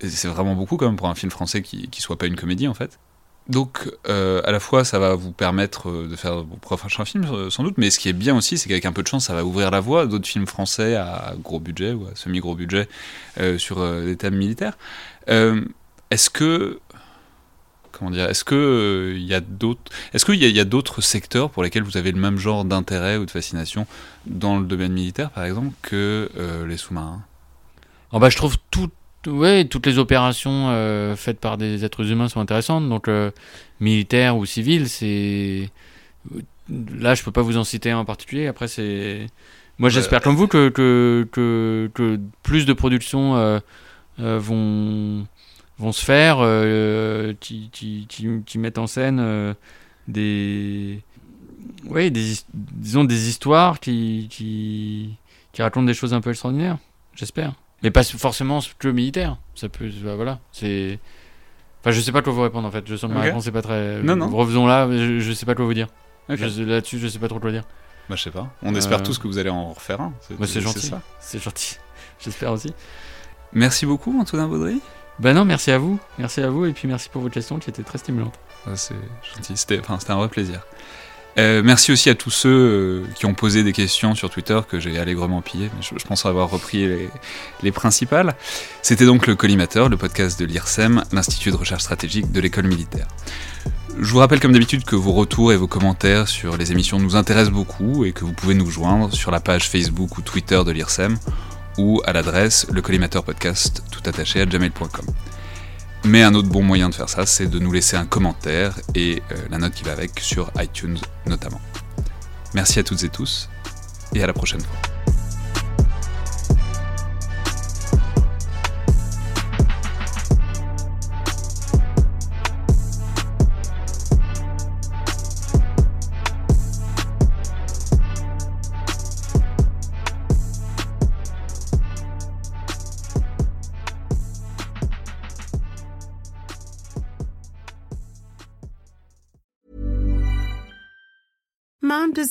c'est vraiment beaucoup quand même pour un film français qui, qui soit pas une comédie en fait. Donc euh, à la fois ça va vous permettre euh, de faire vos prochains films euh, sans doute, mais ce qui est bien aussi c'est qu'avec un peu de chance ça va ouvrir la voie à d'autres films français à gros budget ou à semi-gros budget sur des thèmes militaires. Est-ce que comment dire Est-ce que il y a d'autres qu'il y a, d'autres secteurs pour lesquels vous avez le même genre d'intérêt ou de fascination dans le domaine militaire par exemple que les sous-marins? Alors bah, je trouve tout, ouais, toutes les opérations euh, faites par des êtres humains sont intéressantes. Donc, euh, militaires ou civils, c'est. Là, je peux pas vous en citer un en particulier. Après, c'est. Moi, j'espère comme vous que, que, que, que plus de productions euh, vont, vont se faire qui, qui, qui, qui mettent en scène des. Oui, des, disons des histoires qui, qui, qui racontent des choses un peu extraordinaires. J'espère. Mais pas forcément que militaire. Ça peut, bah, voilà, c'est. Enfin, je sais pas quoi vous répondre en fait. Je sens que ma réponse est pas très. Non, non. Revenons là. Je, je sais pas quoi vous dire. Là-dessus, je sais pas trop quoi dire. Bah, je sais pas. On espère Euh, tous que vous allez en refaire un. Bah, c'est gentil. ça. C'est gentil. [LAUGHS] J'espère aussi. Merci beaucoup, Antonin Baudry. Bah non, merci à vous. Merci à vous et puis merci pour votre question qui était très stimulante. Ah, c'est gentil. C'était, enfin, c'était un vrai plaisir. Euh, merci aussi à tous ceux euh, qui ont posé des questions sur Twitter que j'ai allègrement pillées, mais je, pense avoir repris les, les principales. C'était donc le Collimateur, le podcast de l'IRSEM, l'Institut de recherche stratégique de l'école militaire. Je vous rappelle comme d'habitude que vos retours et vos commentaires sur les émissions nous intéressent beaucoup et que vous pouvez nous joindre sur la page Facebook ou Twitter de l'IRSEM ou à l'adresse le collimateur podcast tout attaché à gmail.com. Mais un autre bon moyen de faire ça, c'est de nous laisser un commentaire et euh, la note qui va avec sur iTunes notamment. Merci à toutes et tous et à la prochaine fois.